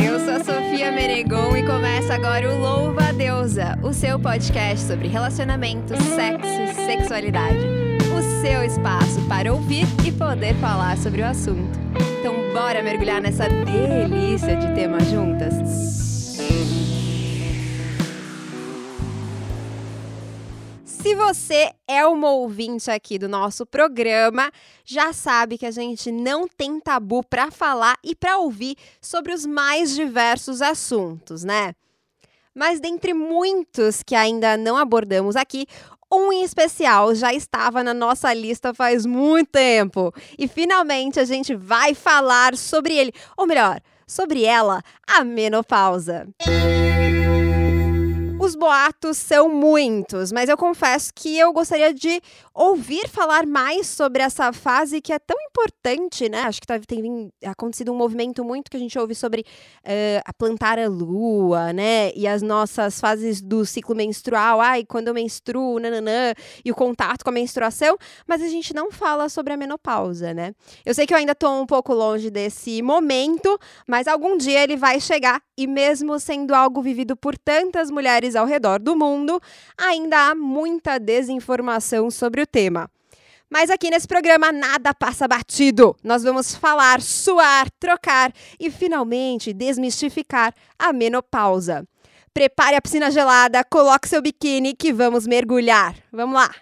Eu sou a Sofia Menegon e começa agora o Louva a Deusa, o seu podcast sobre relacionamento, sexo e sexualidade. O seu espaço para ouvir e poder falar sobre o assunto. Então, bora mergulhar nessa delícia de tema juntas? Se você é uma ouvinte aqui do nosso programa, já sabe que a gente não tem tabu para falar e para ouvir sobre os mais diversos assuntos, né? Mas dentre muitos que ainda não abordamos aqui, um em especial já estava na nossa lista faz muito tempo. E finalmente a gente vai falar sobre ele, ou melhor, sobre ela, a menopausa. Música os boatos são muitos, mas eu confesso que eu gostaria de ouvir falar mais sobre essa fase que é tão importante, né? Acho que tá, tem acontecido um movimento muito que a gente ouve sobre uh, a plantar a lua, né? E as nossas fases do ciclo menstrual, ai, quando eu menstruo, nananã, e o contato com a menstruação, mas a gente não fala sobre a menopausa, né? Eu sei que eu ainda tô um pouco longe desse momento, mas algum dia ele vai chegar e mesmo sendo algo vivido por tantas mulheres ao redor do mundo, ainda há muita desinformação sobre o tema. Mas aqui nesse programa nada passa batido. Nós vamos falar, suar, trocar e finalmente desmistificar a menopausa. Prepare a piscina gelada, coloque seu biquíni que vamos mergulhar. Vamos lá!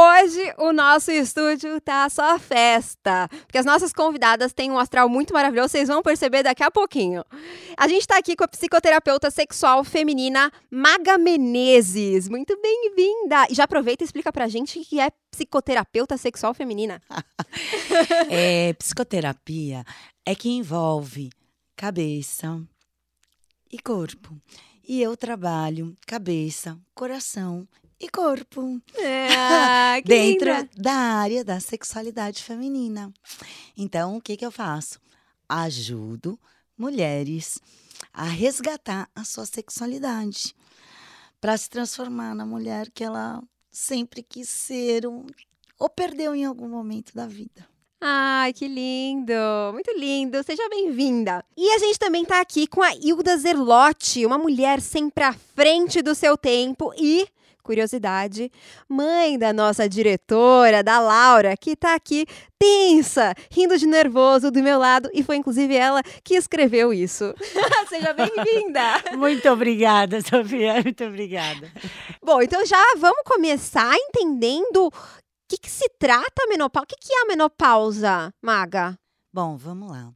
Hoje o nosso estúdio tá só festa, porque as nossas convidadas têm um astral muito maravilhoso, vocês vão perceber daqui a pouquinho. A gente está aqui com a psicoterapeuta sexual feminina Maga Menezes. Muito bem-vinda! E já aproveita e explica pra gente o que é psicoterapeuta sexual feminina. é, psicoterapia é que envolve cabeça e corpo. E eu trabalho cabeça, coração e corpo. É, dentro linda. da área da sexualidade feminina. Então, o que, que eu faço? Ajudo mulheres a resgatar a sua sexualidade para se transformar na mulher que ela sempre quis ser um, ou perdeu em algum momento da vida. Ai, que lindo! Muito lindo! Seja bem-vinda! E a gente também está aqui com a Hilda Zerlotti, uma mulher sempre à frente do seu tempo e curiosidade, mãe da nossa diretora, da Laura, que está aqui tensa, rindo de nervoso do meu lado, e foi inclusive ela que escreveu isso. Seja bem-vinda! Muito obrigada, Sofia, muito obrigada. Bom, então já vamos começar entendendo o que, que se trata a menopausa. O que, que é a menopausa, Maga? Bom, vamos lá.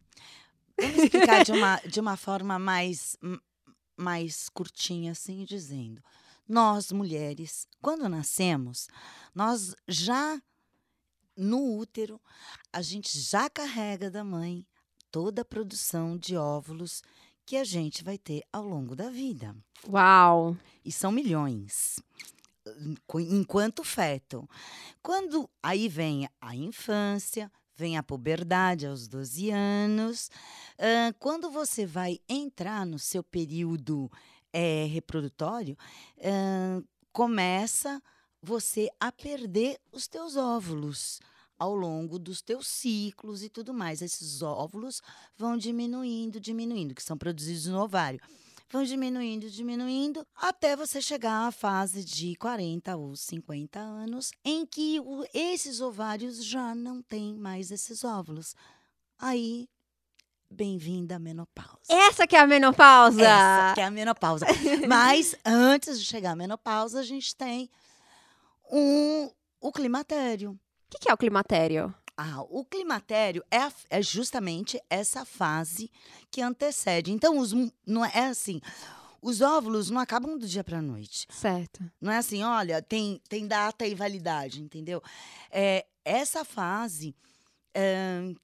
Vamos explicar de uma, de uma forma mais, mais curtinha, assim, dizendo nós mulheres, quando nascemos, nós já no útero, a gente já carrega da mãe toda a produção de óvulos que a gente vai ter ao longo da vida. Uau! E são milhões. Enquanto feto. Quando aí vem a infância, vem a puberdade aos 12 anos. Uh, quando você vai entrar no seu período é, reprodutório, começa você a perder os teus óvulos ao longo dos teus ciclos e tudo mais. Esses óvulos vão diminuindo, diminuindo, que são produzidos no ovário. Vão diminuindo, diminuindo, até você chegar à fase de 40 ou 50 anos, em que o, esses ovários já não têm mais esses óvulos. Aí Bem-vinda à menopausa. Essa que é a menopausa! Essa que é a menopausa. Mas antes de chegar à menopausa, a gente tem um, o climatério. O que, que é o climatério? Ah, o climatério é, a, é justamente essa fase que antecede. Então, os, não é, assim. Os óvulos não acabam do dia para a noite. Certo. Não é assim, olha, tem, tem data e validade, entendeu? É, essa fase é,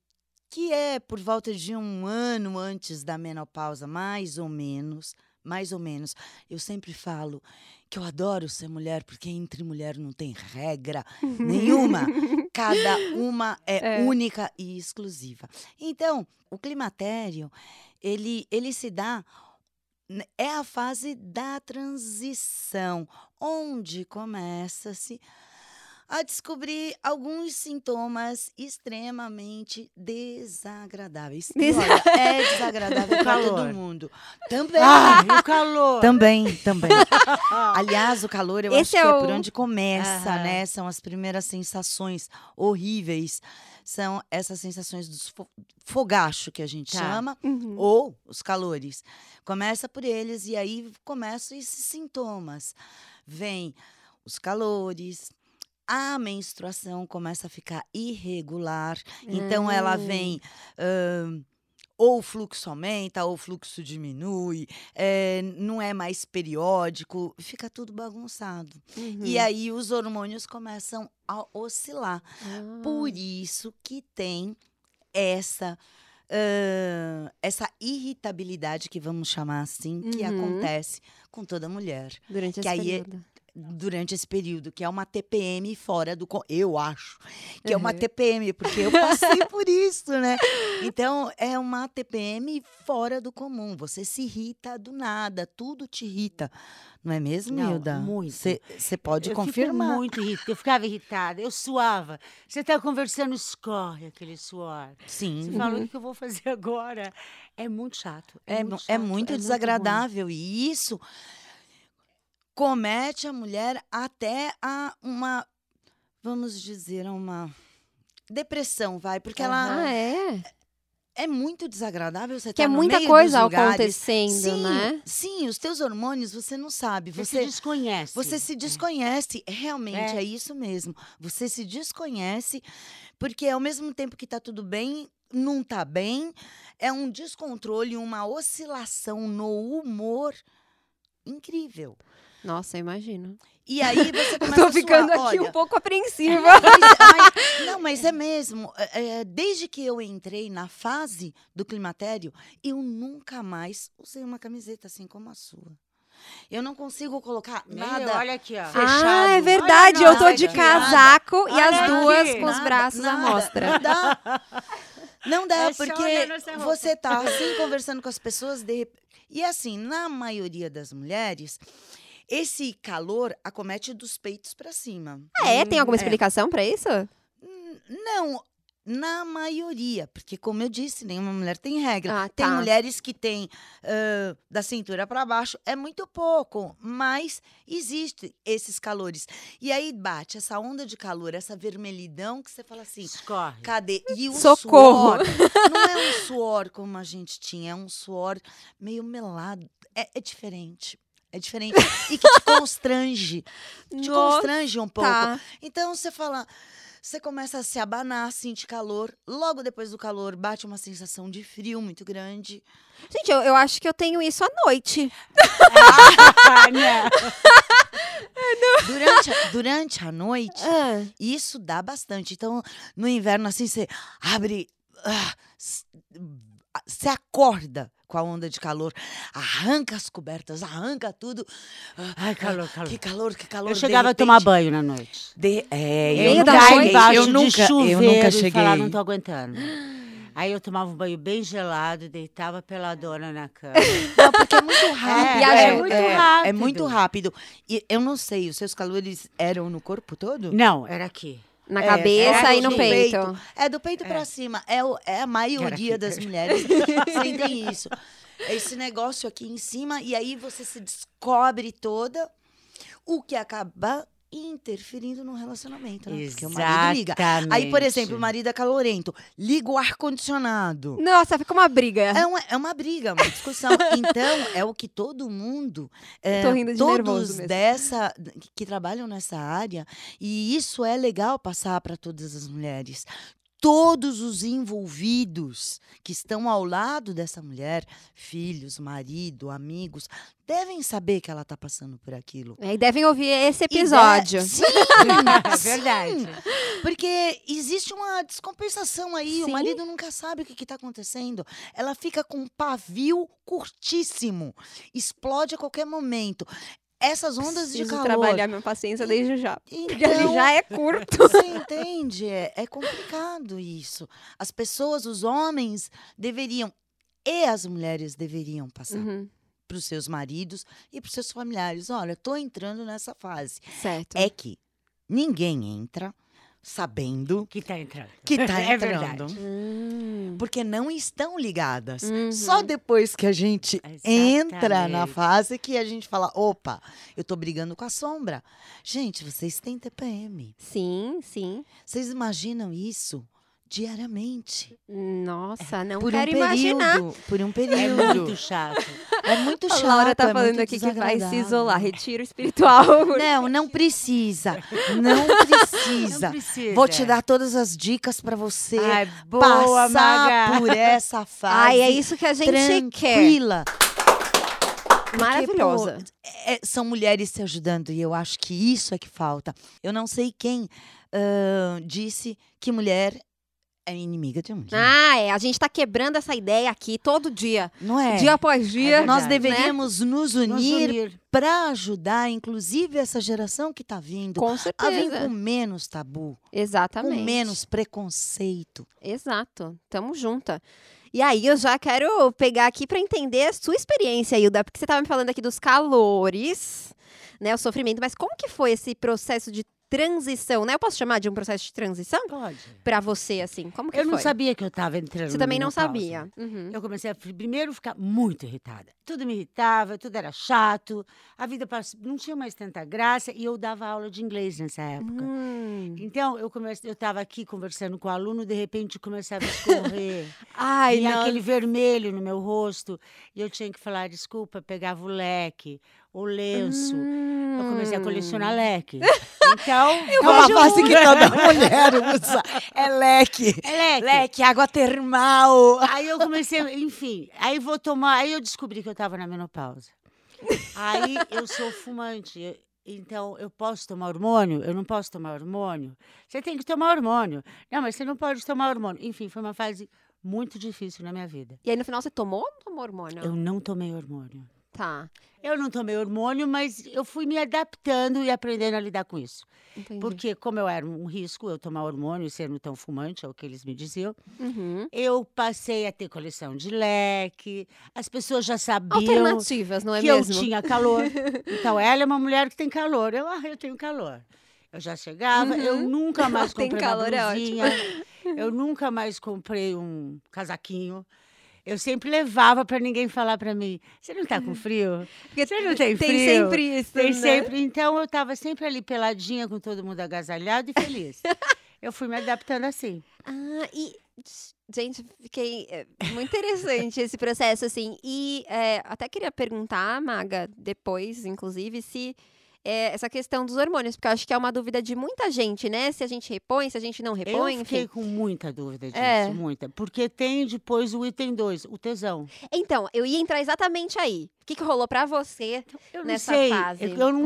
que é por volta de um ano antes da menopausa, mais ou menos, mais ou menos. Eu sempre falo que eu adoro ser mulher, porque entre mulher não tem regra nenhuma. Cada uma é, é, única e exclusiva. Então, o climatério, ele, ele se dá é a fase da transição, onde começa-se a descobrir alguns sintomas extremamente desagradáveis. Desa- olha, é desagradável para todo mundo. Também. Ah, o calor. Também, também. Aliás, o calor eu Esse acho que é é por o- onde começa, Aham. né? São as primeiras sensações horríveis. São essas sensações dos fo fogacho que a gente Tá. chama, Uhum. ou os calores. Começa por eles e aí começam esses sintomas. Vem os calores, a menstruação começa a ficar irregular. Então ela Ah. vem ahn, ou o fluxo aumenta, ou o fluxo diminui, eh, não é mais periódico, fica tudo bagunçado. Uhum. E aí os hormônios começam a oscilar. Ah. Por isso que tem essa ahn, essa irritabilidade que vamos chamar assim, que Uhum. acontece com toda mulher Durante que esse aí é- período. Durante esse período, que é uma TPM fora do. Eu acho que é uma Uhum. TPM, porque eu passei por isso, né? Então, é uma TPM fora do comum. Você se irrita do nada, tudo te irrita. Não é mesmo, Não, Hilda? muito. Você pode eu confirmar. Muito irritada. Eu ficava irritada, eu suava. Você está conversando, escorre aquele suor. Sim. Você fala, o que eu vou fazer agora? É muito chato. É, É, muito, mu- chato, é muito ruim. desagradável. e isso comete a mulher até a uma, vamos dizer, a uma depressão, vai. Porque ela Ah, é? é muito desagradável você Que é tá no muita meio coisa acontecendo, sim, né? Sim, os teus hormônios você não sabe. Você, se Você, desconhece. você se desconhece. Realmente, É. é. isso mesmo. Você se desconhece, porque ao mesmo tempo que tá tudo bem, não tá bem. É um descontrole, uma oscilação no humor incrível. Nossa, eu imagino. E aí você Eu começa tô a suar. ficando aqui Olha, um pouco apreensiva. Mas- mas- não, mas é mesmo. É, é, desde que eu entrei na fase do climatério, eu nunca mais usei uma camiseta assim como a sua. Eu não consigo colocar Nem nada. eu, Olha aqui, ó. Fechado. Ah, é verdade. Olha eu tô de casaco e Olha as duas aqui. com os Nada, braços à nada, mostra. Não dá. Não dá, É porque você tá assim conversando com as pessoas de E assim, na maioria das mulheres, esse calor acomete dos peitos para cima. Ah, é? Tem alguma É. explicação pra isso? Não, na maioria, porque como eu disse, nenhuma mulher tem regra. Ah, Tem tá. mulheres que têm ah, da cintura para baixo, é muito pouco, mas existe esses calores. E aí bate essa onda de calor, essa vermelhidão que você fala assim, Escorre. cadê? E o Socorro. suor não é um suor como a gente tinha, é um suor meio melado, é, é diferente. É diferente e que te constrange. Te Nossa, constrange um pouco. Tá. Então você fala, você começa a se abanar, sentir calor. Logo depois do calor, bate uma sensação de frio muito grande. Gente, eu, eu acho que eu tenho isso à noite. Ah. Durante, a- durante a noite, Ah, isso dá bastante. Então, no inverno, assim, você abre. ah, s- ah, Você acorda com a onda de calor, arranca as cobertas, arranca tudo. Ah, Ai, ah, calor, calor. Que calor, que calor. Eu chegava a repente- tomar banho na noite. De, é, eu da nunca cheguei. Eu nunca, eu nunca cheguei. falar, não tô aguentando. Aí eu tomava um banho bem gelado, deitava peladona na cama. Não, porque é muito rápido. E é é, muito é, rápido. É muito rápido. E eu não sei, os seus calores eram no corpo todo? Não, era aqui. Na É, cabeça é e no do peito. É do peito pra cima. É, o- é a maioria das mulheres sentem isso. Esse negócio aqui em cima, e aí você se descobre toda, o que acaba interferindo no relacionamento, né? Porque o marido liga. Aí, por exemplo, o marido é calorento, liga o ar-condicionado. Nossa, fica uma briga. É uma, é uma briga, uma discussão. Então, é o que todo mundo, é, Tô rindo de todos dessa que, que trabalham nessa área, e isso é legal passar para todas as mulheres. Todos os envolvidos que estão ao lado dessa mulher, filhos, marido, amigos, devem saber que ela está passando por aquilo. É, E devem ouvir esse E de- episódio. Sim, É sim. verdade. Porque existe uma descompensação aí, Sim. o marido nunca sabe o que está acontecendo. Ela fica com um pavio curtíssimo, explode a qualquer momento. Essas ondas de Preciso calor. trabalhar minha paciência desde já. Porque Então, já é curto. você entende? É, é complicado isso. As pessoas, os homens, deveriam, e as mulheres deveriam passar Uhum, para os seus maridos e para os seus familiares. Olha, estou entrando nessa fase. certo. É que ninguém entra sabendo Que tá entrando. que tá É entrando. Hum. porque não estão ligadas. Uhum. Só depois que a gente entra na Exatamente. fase que a gente fala, opa, eu tô brigando com a sombra. Gente, vocês têm TPM. Sim, sim. Vocês imaginam isso diariamente? Nossa, não por quero um imaginar. período. Por um É período. muito chato. É muito A chato. Laura tá é falando muito aqui que vai se isolar, retiro espiritual. Não, não precisa. Não precisa. Não precisa. Vou te dar todas as dicas para você Ai, boa, passar Maga. por essa fase. Ai, é isso que a gente quer. tranquila. Porque, Maravilhosa. pô, é, são mulheres se ajudando e eu acho que isso é que falta. Eu não sei quem ah, disse que mulher é inimiga de homem. Ah, é. A gente tá quebrando essa ideia aqui todo dia. não é? Dia após dia. Nós verdade, deveríamos nos Nos unir unir. para ajudar, inclusive, essa geração que está vindo Com a vir certeza. com menos tabu, Exatamente. com menos preconceito. Exato. Tamo junta. E aí, eu já quero pegar aqui para entender a sua experiência, Hilda, porque você tava me falando aqui dos calores, né, o sofrimento, mas como que foi esse processo de transição, né? Eu posso chamar de um processo de transição Pode. para você, assim? Como que Eu foi? não sabia que eu estava entrando Você também não sabia. Uhum. Eu comecei a pri- primeiro ficar muito irritada. Tudo me irritava, tudo era chato, a vida pass- não tinha mais tanta graça e eu dava aula de inglês nessa época. Hum. Então, eu comecei, eu estava aqui conversando com o aluno, de repente começava a escorrer. Ai, e não. aquele vermelho no meu rosto, e eu tinha que falar desculpa, pegava o leque, o lenço. Eu comecei a Hum. colecionar leque. Então, É uma fase que toda mulher usa. É leque. é leque. Leque, água termal. Aí eu comecei, enfim, aí vou tomar, aí eu descobri que eu estava na menopausa. Aí eu sou fumante, então eu posso tomar hormônio? Eu não posso tomar hormônio? Você tem que tomar hormônio. Não, mas você não pode tomar hormônio. Enfim, foi uma fase muito difícil na minha vida. E aí, no final, você tomou ou não tomou hormônio? Eu não tomei hormônio. Tá, Eu não tomei hormônio, mas eu fui me adaptando e aprendendo a lidar com isso. entendi. Porque, como eu era um risco, eu tomar hormônio e ser tão fumante, é o que eles me diziam, Uhum. eu passei a ter coleção de leque, as pessoas já sabiam Alternativas, não é que mesmo? eu tinha calor. Então, ela é uma mulher que tem calor. Eu, ah, eu tenho calor. Eu já chegava, eu Uhum. nunca mais Tem comprei uma calor, é ótimo. blusinha, eu nunca mais comprei um casaquinho. Eu sempre levava para ninguém falar para mim, você não tá com frio? Porque Você não tem Tem frio? sempre isso, Tem né? sempre. Então, eu estava sempre ali peladinha, com todo mundo agasalhado e feliz. eu fui me adaptando assim. Ah, e. Gente, fiquei. é, muito interessante esse processo, assim. E é, até queria perguntar, Maga, depois, inclusive, se. É, essa questão dos hormônios, porque eu acho que é uma dúvida de muita gente, né? Se a gente repõe, se a gente não repõe, eu fiquei enfim. com muita dúvida disso, É. muita. Porque tem depois o item 2, o tesão. Então, eu ia entrar exatamente aí. O que, que rolou pra você? Eu nessa sei, fase, eu, não-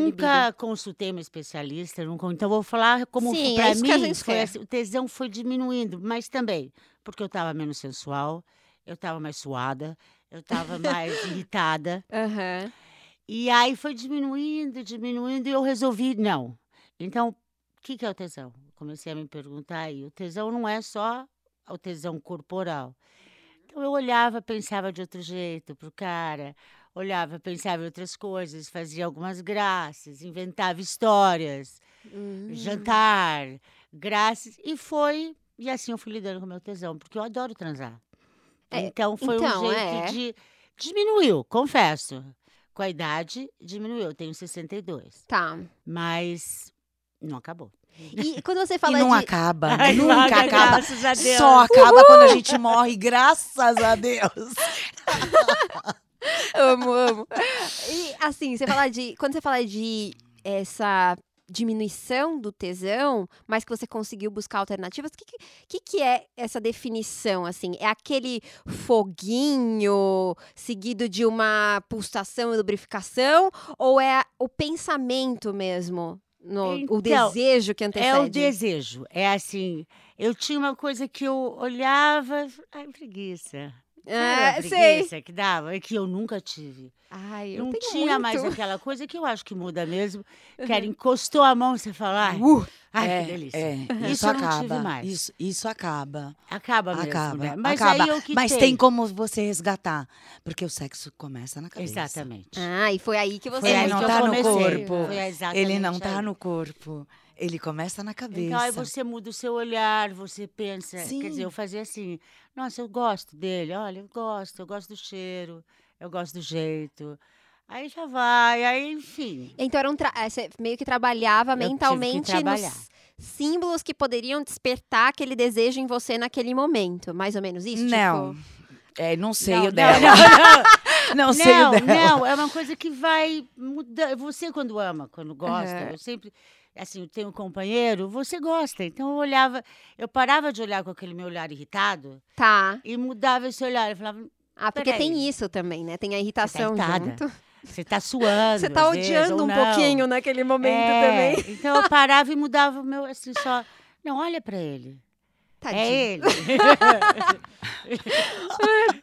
nunca consultei uma especialista, nunca, então vou falar como é para mim foi assim, o tesão foi diminuindo, mas também porque eu estava menos sensual, eu estava mais suada, eu estava mais irritada. Aham. E aí foi diminuindo, diminuindo, e eu resolvi não. Então, o que, que é o tesão? Comecei a me perguntar e o tesão não é só o tesão corporal. Então eu olhava, pensava de outro jeito pro cara, olhava, pensava em outras coisas, fazia algumas graças, inventava histórias, Hum. jantar, graças, e foi, e assim eu fui lidando com o meu tesão, porque eu adoro transar. É, então foi então, um jeito é. de. Diminuiu, confesso. Com a idade, diminuiu. Eu tenho 62. Tá. Mas não acabou. E quando você E fala não de. acaba, Ai, nunca Maga, acaba. Graças a Deus. Só acaba quando a gente morre, graças a Deus. amo, amo. E assim, você fala de. Quando você fala de essa diminuição do tesão, mas que você conseguiu buscar alternativas, o que, que, que é essa definição, assim? É aquele foguinho seguido de uma pulsação e lubrificação? Ou é o pensamento mesmo? No, o Então, desejo que antecede? É o desejo. É assim. Eu tinha uma coisa que eu olhava. Ai, preguiça. É, a sei. preguiça que dava? É que eu nunca tive. Ai, eu não tinha mais muito. aquela coisa que eu acho que muda mesmo. Que era encostou a mão, você fala, ai, Uh, ai é, que delícia. é, Isso isso acaba. mais. Isso, isso acaba. Acaba mesmo, acaba. né? Mas acaba. aí eu que Mas tem como você resgatar. Porque o sexo começa na cabeça. Exatamente. ah, e foi aí que você Foi Ele não tá no corpo. Foi exatamente Ele não tá aí. no corpo. Ele começa na cabeça. Então aí você muda o seu olhar, você pensa. Sim. Quer dizer, eu fazia assim, nossa, eu gosto dele, olha, eu gosto, eu gosto do cheiro, eu gosto do jeito. Aí já vai, aí, enfim. Então era um tra- eh, você meio que trabalhava tive que mentalmente trabalhar. nos símbolos que poderiam despertar aquele desejo em você naquele momento. Mais ou menos isso? Não. Tipo, É, não sei Não, o não, dela. não, Não, sei o não, dela. não, é uma coisa que vai mudar. Você quando ama, quando gosta, Aham. eu sempre, assim, eu tenho um companheiro, você gosta. Então eu olhava, eu parava de olhar com aquele meu olhar irritado tá. e mudava esse olhar. Eu falava, Ah, porque tem isso também, né? Tem a irritação irritada. junto. você tá suando. Você tá vezes, odiando ou um não. pouquinho naquele momento É, também. Então eu parava e mudava o meu, assim, só. Não, olha pra ele. Tadinho. É ele.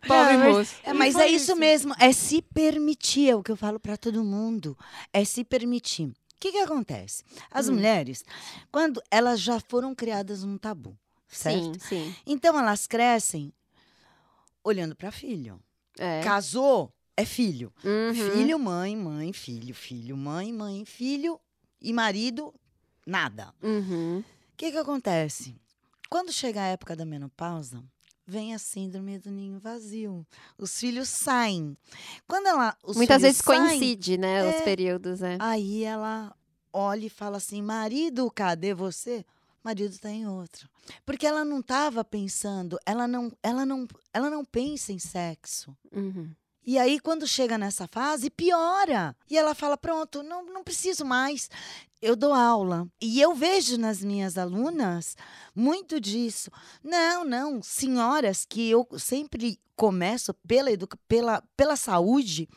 Pobre Não, mas- moço. É, mas foi é isso isso. mesmo, é se permitir, é o que eu falo para todo mundo, é se permitir. O que, que acontece? As Hum. mulheres, quando elas já foram criadas num tabu, certo? Sim, sim. Então elas crescem olhando para filho. É. Casou, é filho. Uhum. Filho, mãe, mãe, filho, filho, mãe, mãe, filho e marido, nada. Uhum. O que, que acontece? Quando chega a época da menopausa, vem a síndrome do ninho vazio. Os filhos saem. Quando ela. Os Muitas vezes saem, coincide, né? Os É. períodos, é. Aí ela olha e fala assim: marido, cadê você? Marido está em outro. Porque ela não estava pensando, ela não, ela, não, ela não pensa em sexo. Uhum. E aí, quando chega nessa fase, piora. E ela fala: pronto, não, não preciso mais. Eu dou aula. E eu vejo nas minhas alunas muito disso. Não, não, senhoras que eu sempre começo pela, pela, pela saúde.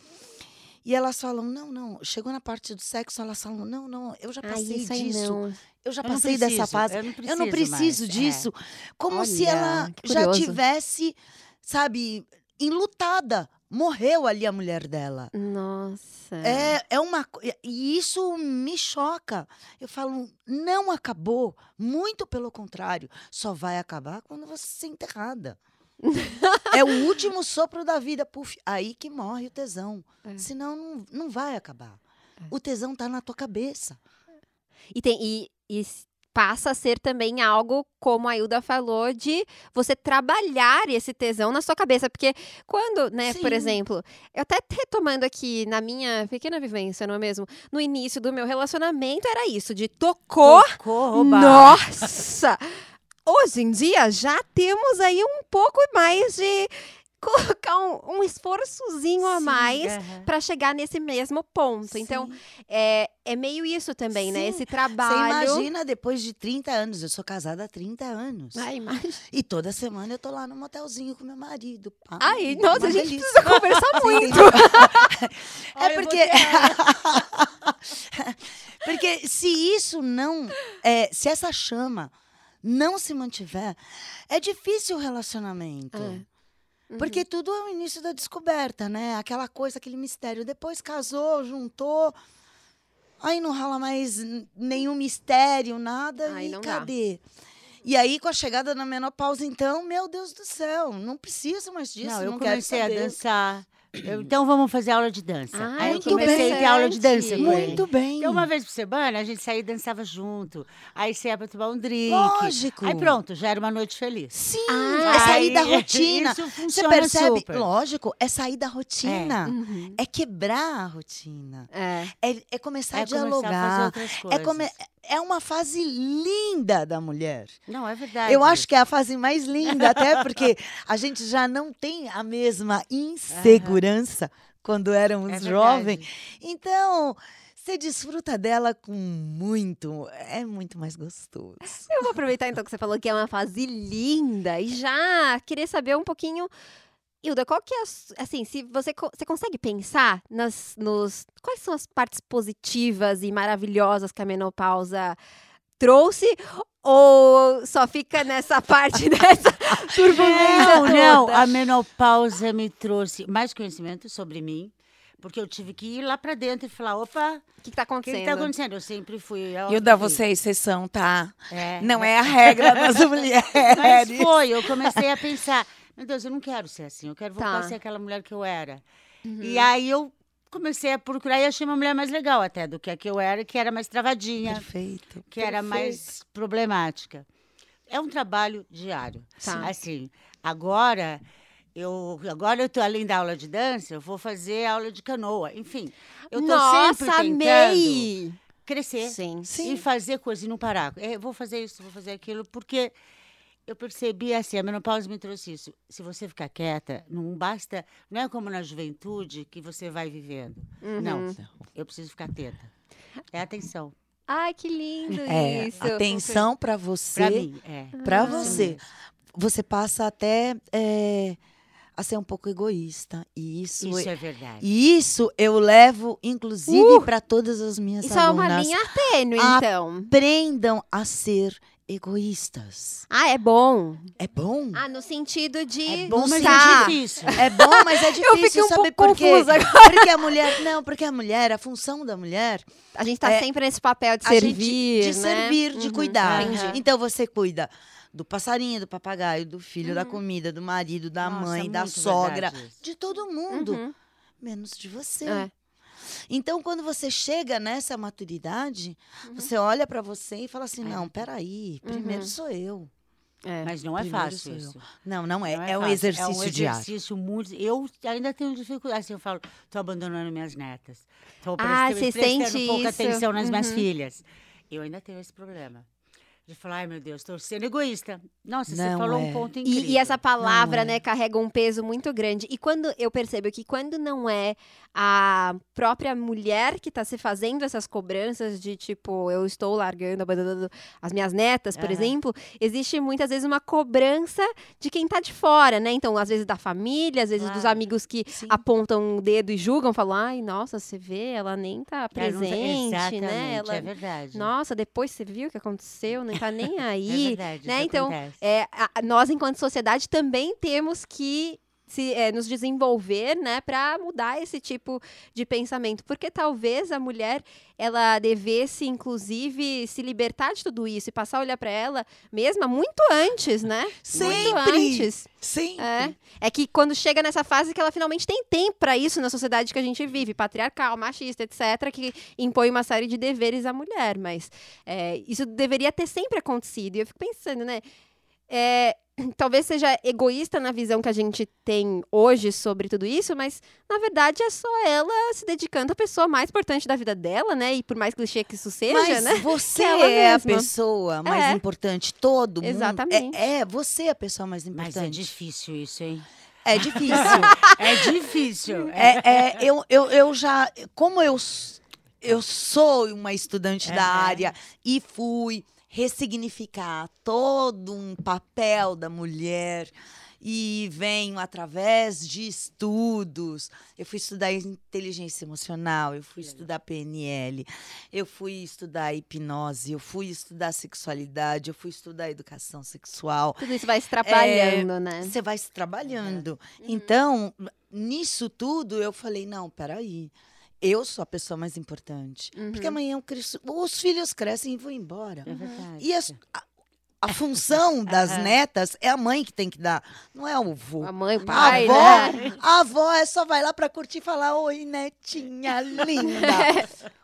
E elas falam: não, não. Chegou na parte do sexo, elas falam: não, não, eu já Ai, passei aí disso. Eu já Eu passei dessa preciso, fase. Eu não preciso, Eu não preciso mais, é. disso. Como se Olha, ela que já tivesse, sabe, enlutada. Morreu ali a mulher dela. Nossa. É, é uma e isso me choca. Eu falo, não acabou. Muito pelo contrário, só vai acabar quando você ser enterrada. é o último sopro da vida, puf, aí que morre o tesão. É. Senão não, não vai acabar. O tesão tá na tua cabeça. E, tem, e, e passa a ser também algo, como a Hilda falou, de você trabalhar esse tesão na sua cabeça. Porque quando, né, por Sim. exemplo, eu até retomando aqui na minha pequena vivência, não é mesmo? No início do meu relacionamento era isso, de tocou. Tocou, oba. Nossa! Hoje em dia já temos aí um pouco mais de colocar um, um esforçozinho a Sim, mais aham. para chegar nesse mesmo ponto. Então, Sim. é, é meio isso também, né? Sim. Esse Você trabalho. imagina depois de 30 anos, eu sou casada há 30 anos. Ai, imagina. E toda semana eu tô lá no motelzinho com meu marido. pá, Ai, nossa, a gente precisa conversar Você muito. É porque. porque se isso não. é, se essa chama não se mantiver, é difícil o relacionamento. É. Porque tudo é o início da descoberta, né? Aquela coisa, aquele mistério. Depois casou, juntou. Aí não rola mais nenhum mistério, nada. Aí e não dá. cadê? E aí, com a chegada da menopausa, então, meu Deus do céu, não preciso mais disso. Não, Não, eu quero comecei a dançar. Eu, então vamos fazer aula de dança. Ah, Aí eu muito comecei bem. a ter aula de dança. Muito bem. Então, uma vez por semana, a gente saía e dançava junto. Aí você ia pra tomar um drink. Lógico. Aí pronto, já era uma noite feliz. Sim, Ah, é sair da rotina. Isso Você percebe? super. Lógico, é sair da rotina. Uhum. É, quebrar a rotina. É. É, é começar É a começar a fazer dialogar. outras é, coisas. come- é uma fase linda da mulher. Não, é verdade. Eu acho que é a fase mais linda, até porque a gente já não tem a mesma insegurança quando éramos É jovens. Então, você desfruta dela com muito. É muito mais gostoso. Eu vou aproveitar então que você falou que é uma fase linda e já querer saber um pouquinho. Hilda, qual que é, a assim, se você, você consegue pensar nas, nos, quais são as partes positivas e maravilhosas que a menopausa trouxe ou só fica nessa parte dessa turbulência Não, não, toda? a menopausa me trouxe mais conhecimento sobre mim, porque eu tive que ir lá pra dentro e falar, opa, O que, que tá o que acontecendo? que tá acontecendo? Eu sempre fui... eu Hilda, fui. você é exceção, tá? É, Não é a regra das Mas mulheres. foi, eu comecei a pensar, meu Deus, eu não quero ser assim, eu quero voltar Tá. a ser aquela mulher que eu era. Uhum. E aí eu comecei a procurar e achei uma mulher mais legal até do que a que eu era, que era mais travadinha, Perfeito. que era perfeito. mais problemática. É um trabalho diário. Tá. Assim, agora eu agora eu tô além da aula de dança, eu vou fazer aula de canoa. Enfim, eu tô Nossa, sempre tentando amei! crescer Sim. e fazer coisas e não parar. É, vou fazer isso, vou fazer aquilo, porque eu percebi assim, a menopausa me trouxe isso. Se você ficar quieta, não basta, não é como na juventude que você vai vivendo. Não, Uhum. eu preciso ficar atenta. É atenção. Ai, que lindo É, isso. atenção pra você. Pra mim, é. Pra Isso você. Você passa até é, a ser um pouco egoísta. E isso, Isso é, é verdade. e isso eu levo, inclusive, Uh! pra todas as minhas Isso é uma alunas. linha tênue, Ah, então. Aprendam a ser egoístas. Ah, é bom. É bom? Ah, no sentido de. É bom, mas tá. é difícil. É bom, mas é difícil, Eu fiquei um sabe pouco por quê? confusa Porque a mulher, não, porque a mulher, a função da mulher A gente tá É, sempre nesse papel de a gente- servir, de né? servir, de Uhum, cuidar. Entendi. Então você cuida do passarinho, do papagaio, do filho, Uhum. da comida, do marido, da Nossa, mãe, da sogra, verdade de todo mundo, Uhum. menos de você. É. Então, quando você chega nessa maturidade, você olha pra você e fala assim: não, peraí, primeiro Uhum. sou eu. É. Mas não é fácil eu. isso. Não, não é. Não é, um fácil. exercício é um diário. exercício muito. Eu ainda tenho dificuldade. Assim, eu falo, tô abandonando minhas netas. Tô Ah, prestando, você prestando sente pouca isso. atenção nas minhas Uhum. filhas. Eu ainda tenho esse problema. De falar, ai meu Deus, estou sendo egoísta. Nossa, você Não falou é. um ponto incrível. E, e essa palavra, Não é. né, carrega um peso muito grande. E quando eu percebo que quando não é a própria mulher que tá se fazendo essas cobranças de tipo, eu estou largando, abandonando as minhas netas, por Aham. exemplo, existe muitas vezes uma cobrança de quem tá de fora, né? Então, às vezes da família, às vezes dos Claro. amigos que Sim. apontam o dedo e julgam, falam, ai, nossa, você vê, ela nem tá É, não tá- presente, Exatamente, né? Ela, é verdade. nossa, depois você viu o que aconteceu, não tá nem é aí. verdade, né? Então, acontece. é, a- nós, enquanto sociedade, também temos que se, é, nos desenvolver, né, para mudar esse tipo de pensamento, porque talvez a mulher ela devesse, inclusive, se libertar de tudo isso e passar a olhar para ela mesma muito antes, né? Muito Sempre! antes. Sempre. É. é que quando chega nessa fase que ela finalmente tem tempo para isso na sociedade que a gente vive, patriarcal, machista, etc., que impõe uma série de deveres à mulher. Mas é, isso deveria ter sempre acontecido. E eu fico pensando, né? é, talvez seja egoísta na visão que a gente tem hoje sobre tudo isso, mas na verdade é só ela se dedicando à pessoa mais importante da vida dela, né? E por mais clichê que isso seja, Mas né? você é a pessoa mais É. importante, todo mundo. Exatamente. É, é, você é a pessoa mais Mas é importante. difícil isso, hein? É difícil. É difícil. É, é, eu, eu, eu já. Como eu, eu sou uma estudante da Aham. área e fui ressignificar todo um papel da mulher e venho através de estudos. Eu fui estudar inteligência emocional, eu fui estudar PNL, eu fui estudar hipnose, eu fui estudar sexualidade, eu fui estudar educação sexual. Tudo isso vai se trabalhando, né? Você vai se trabalhando. Então, nisso tudo, eu falei: não, peraí. Eu sou a pessoa mais importante. Porque amanhã eu cresço, os filhos crescem e vão embora. É verdade. E as- a, a função das netas é a mãe que tem que dar, não é o vô. A mãe, o A pai, avó, né? a avó é só vai lá pra curtir e falar: Oi, netinha linda.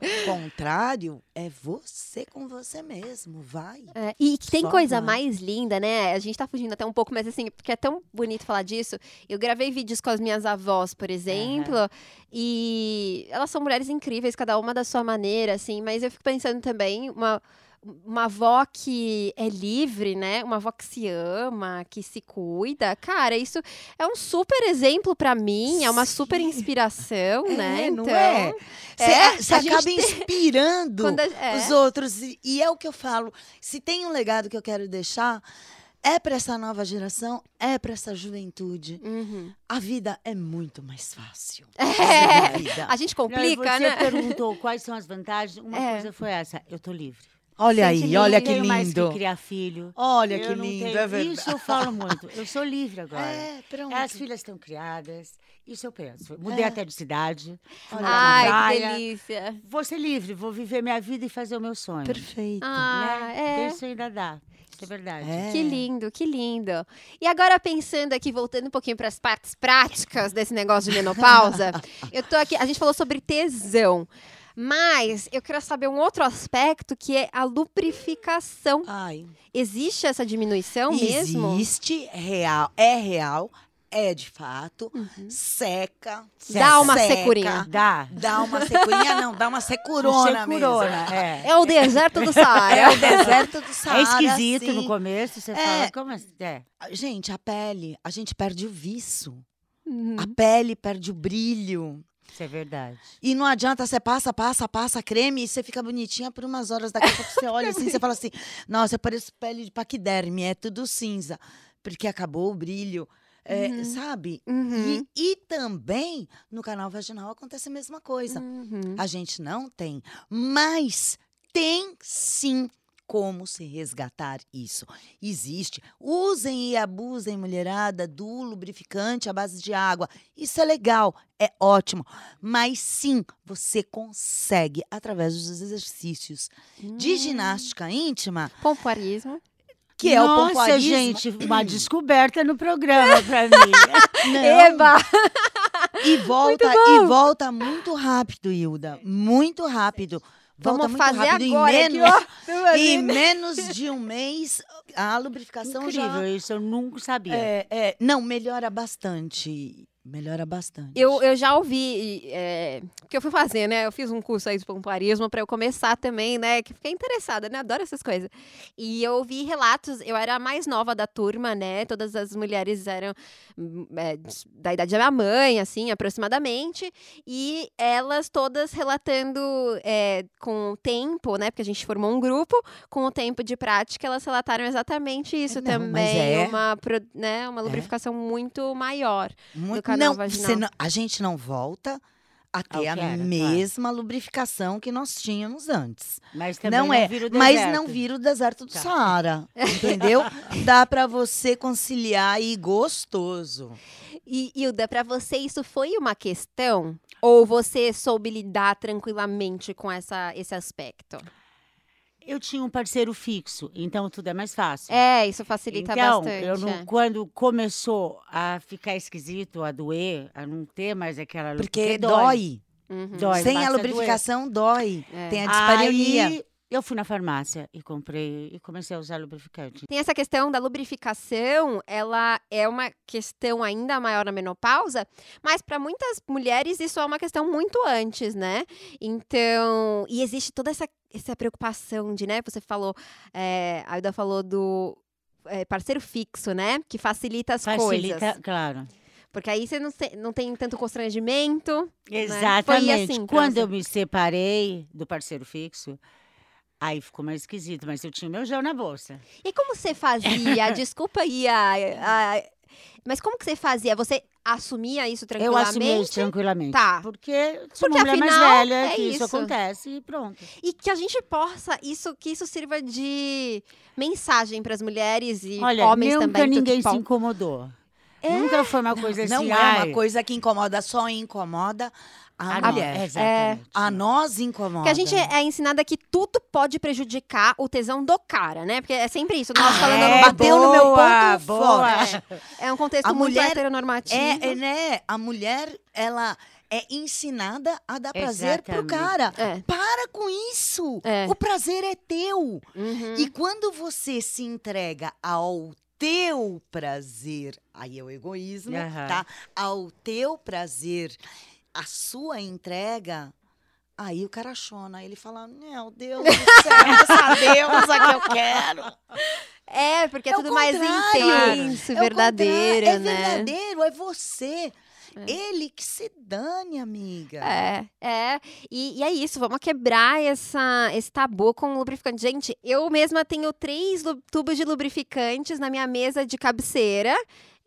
o contrário é você com você mesmo. Vai. É, e tem Só coisa vai. mais linda, né? A gente tá fugindo até um pouco, mas assim, porque é tão bonito falar disso. Eu gravei vídeos com as minhas avós, por exemplo, e elas são mulheres incríveis, cada uma da sua maneira, assim, mas eu fico pensando também, uma. Uma avó que é livre, né? Uma avó que se ama, que se cuida. Cara, isso é um super exemplo pra mim, é uma super inspiração, né? É, não então, é? Você é, você a gente acaba inspirando a- é. os outros. E, e é o que eu falo. Se tem um legado que eu quero deixar, é para essa nova geração, é para essa juventude. Uhum. A vida é muito mais fácil. É. A vida. A gente Não, complica, você né? perguntou quais são as vantagens. Uma É. coisa foi essa: eu tô livre. Olha Sente aí, lindo. olha que tenho mais que lindo. criar filho. Olha Eu que não lindo, tenho- é verdade. Isso eu falo muito. Eu sou livre agora. É, pronto. As filhas estão criadas. Isso eu penso. Mudei É. até de cidade. Olha Ai, que praia. delícia. Vou ser livre, vou viver minha vida e fazer o meu sonho. Perfeito. Ah, né? é. Isso ainda dá. Isso é verdade. É. Que lindo, que lindo. E agora pensando aqui, voltando um pouquinho para as partes práticas desse negócio de menopausa, eu tô aqui, a gente falou sobre tesão, mas eu quero saber um outro aspecto que é a lubrificação. Ai. Existe essa diminuição mesmo? Existe, real, é real, é de fato, seca, Dá uma seca, securinha. Dá. Dá uma securinha, não, dá uma securona, Securona, mesmo. é. É o deserto do Saara. É o deserto do Saara. É esquisito no assim. começo, você É. fala, como assim? É. Gente, a pele, a gente perde o viço. Uhum. A pele perde o brilho. Isso é verdade. E não adianta, você passa, passa, passa creme e você fica bonitinha por umas horas. Daqui a pouco você olha assim, você fala assim, nossa, eu pareço pele de paquiderme, é tudo cinza. Porque acabou o brilho, é, sabe? Uhum. E, e também no canal vaginal acontece a mesma coisa. Uhum. A gente não tem, mas tem sim como se resgatar isso. Existe. Usem e abusem, mulherada, do lubrificante à base de água. Isso é legal, é ótimo. Mas sim, você consegue, através dos exercícios de ginástica íntima, Pompoarismo. que é o Nossa, pompoarismo. gente, uma descoberta no programa pra mim. Não, Eba! E volta, e volta muito rápido, Hilda. Muito rápido. Volta Vamos fazer rápido. agora em aqui, menos, ó. Em menos de um mês, a lubrificação Incrível, já. isso eu nunca sabia. É, é, não, melhora bastante. Melhora bastante. Eu, eu já ouvi, é, que eu fui fazer, né? Eu fiz um curso aí de pompoarismo para eu começar também, né? Que fiquei interessada, né? Adoro essas coisas. E eu ouvi relatos, eu era a mais nova da turma, né? Todas as mulheres eram hum, é, da idade da minha mãe, assim, aproximadamente. E elas todas relatando é, com o tempo, né? Porque a gente formou um grupo, com o tempo de prática, elas relataram exatamente isso Não, mas também. é- Uma, né, uma lubrificação muito maior. Muito, não, vaginal. não- a gente não volta a ter Ao a era, claro. mesma lubrificação que nós tínhamos antes. Mas também não é, vira o mas deserto. não vira o deserto do Tá. Saara, entendeu? Dá pra você conciliar aí gostoso. E, Hilda, pra você isso foi uma questão? Ou você soube lidar tranquilamente com essa, esse aspecto? Eu tinha um parceiro fixo, então tudo é mais fácil. É, isso facilita então, bastante. eu não, é. quando começou a ficar esquisito, a doer, a não ter mais aquela Porque dói. Uhum. Dói. Sem a lubrificação dói. É. Tem a dispareunia. Aí eu fui na farmácia e comprei e comecei a usar lubrificante. Tem essa questão da lubrificação, ela é uma questão ainda maior na menopausa, mas para muitas mulheres isso é uma questão muito antes, né? Então, e existe toda essa, essa preocupação de, né? Você falou, é, a Hilda falou do é, parceiro fixo, né? Que facilita as Facilita, coisas. claro. Porque aí você não, se- não tem tanto constrangimento. Exatamente. assim pra Quando você? eu me separei do parceiro fixo, aí ficou mais esquisito, mas eu tinha meu gel na bolsa. E como você fazia? Desculpa aí a, a- Mas como que você fazia? Você assumia isso Eu tranquilamente? assumi isso tranquilamente. Tá. Porque sou Porque uma mulher mais afinal, velha, é que isso. isso. acontece e pronto. E que a gente possa, isso, que isso sirva de mensagem para as mulheres e Olha, homens nunca também. tudo ninguém que se incomodou. Nunca foi uma coisa assim, Não é ai, uma coisa que incomoda, só incomoda a, a mulher. mulher. Exatamente. A nós incomoda. Porque a gente é ensinada que tudo pode prejudicar o tesão do cara, né? Porque é sempre isso. Nós falando é, bateu no meu boa, ponto boa. forte. É um contexto A muito mulher heteronormativo. É, é, né? A mulher, ela é ensinada a dar prazer pro Exatamente. cara. É. Para com isso! É. O prazer é teu. Uhum. E quando você se entrega ao teu prazer, aí é o egoísmo, Aham. tá? Ao teu prazer, a sua entrega, aí o cara chona. Ele fala: Meu Deus do céu, essa deusa que eu quero. É, porque é, É o tudo mais intenso, É o verdadeiro, né? É verdadeiro, é você. Ele que se dane, amiga. É, é. E, e é isso, vamos quebrar essa, esse tabu com lubrificante. Gente, eu mesma tenho três tubos de lubrificantes na minha mesa de cabeceira.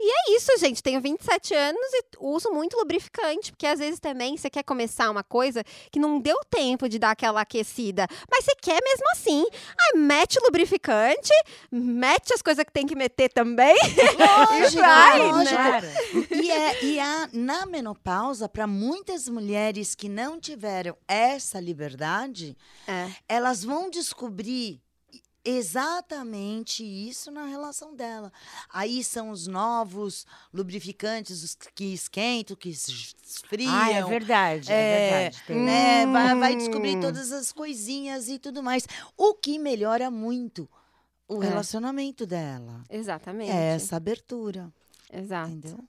É isso, gente. Tenho 27 anos e uso muito lubrificante, porque às vezes também você quer começar uma coisa que não deu tempo de dar aquela aquecida, mas você quer mesmo assim. Aí mete o lubrificante, mete as coisas que tem que meter também. Lógico, vai, lógico. né? E, é, e a, na menopausa, para muitas mulheres que não tiveram essa liberdade, É. elas vão descobrir exatamente isso na relação dela. Aí são os novos lubrificantes, os que esquentam, que es- esfriam. Ah, é verdade, é, É, verdade. Tem. né? Vai, vai descobrir Hum. todas as coisinhas e tudo mais. O que melhora muito o É. relacionamento dela. Exatamente. É essa abertura, Exato. entendeu?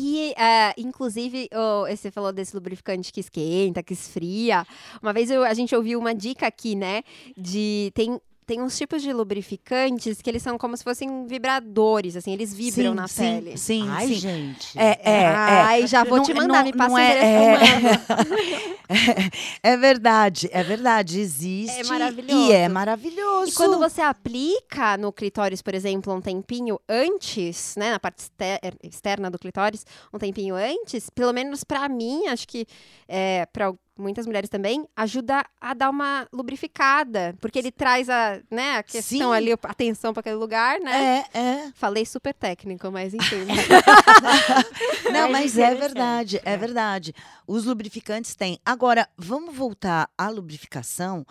E, é, inclusive, ô, você falou desse lubrificante que esquenta, que esfria. Uma vez eu- a gente ouviu uma dica aqui, né? De. Tem, tem uns tipos de lubrificantes que eles são como se fossem vibradores, assim, eles vibram sim, na sim, pele. Sim, Ai, sim. gente. É, é, é. Ai, já vou Não- te mandar, não- me passa não o é- eu mando. É verdade, é verdade. Existe. É maravilhoso. E é maravilhoso. E quando você aplica no clitóris, por exemplo, um tempinho antes, né, na parte exter- externa do clitóris, um tempinho antes, pelo menos pra mim, acho que é, para muitas mulheres também, ajuda a dar uma lubrificada, porque ele traz a, né, a questão Sim. ali, a atenção para aquele lugar, né? É, é. Falei super técnico, mas enfim. Não, Mas mas é verdade, é é. verdade. Os lubrificantes têm. Agora, vamos voltar à lubrificação,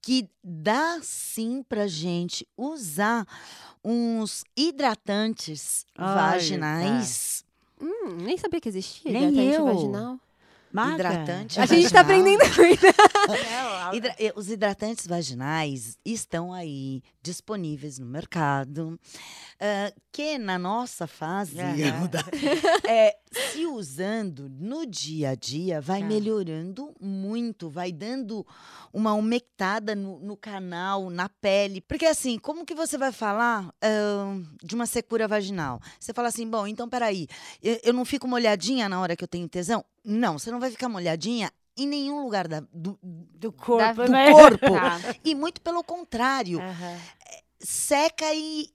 que dá sim pra gente usar uns hidratantes Olha, vaginais. hum, nem sabia que existia Nem hidratante eu. vaginal. Maga. Hidratante A gente tá vaginal. aprendendo muito. É, Hidra- eh, Os hidratantes vaginais estão aí disponíveis no mercado, ah, que na nossa fase, da- é, se usando no dia a dia, vai Tá. melhorando muito, vai dando uma umectada no, no canal, na pele. Porque assim, como que você vai falar ah, de uma secura vaginal? Você fala assim, bom, então peraí, eu, eu não fico molhadinha na hora que eu tenho tesão? Não, você não vai ficar molhadinha em nenhum lugar da- do, do corpo, Da- né? do corpo. Tá. E muito pelo contrário, Aham. seca e,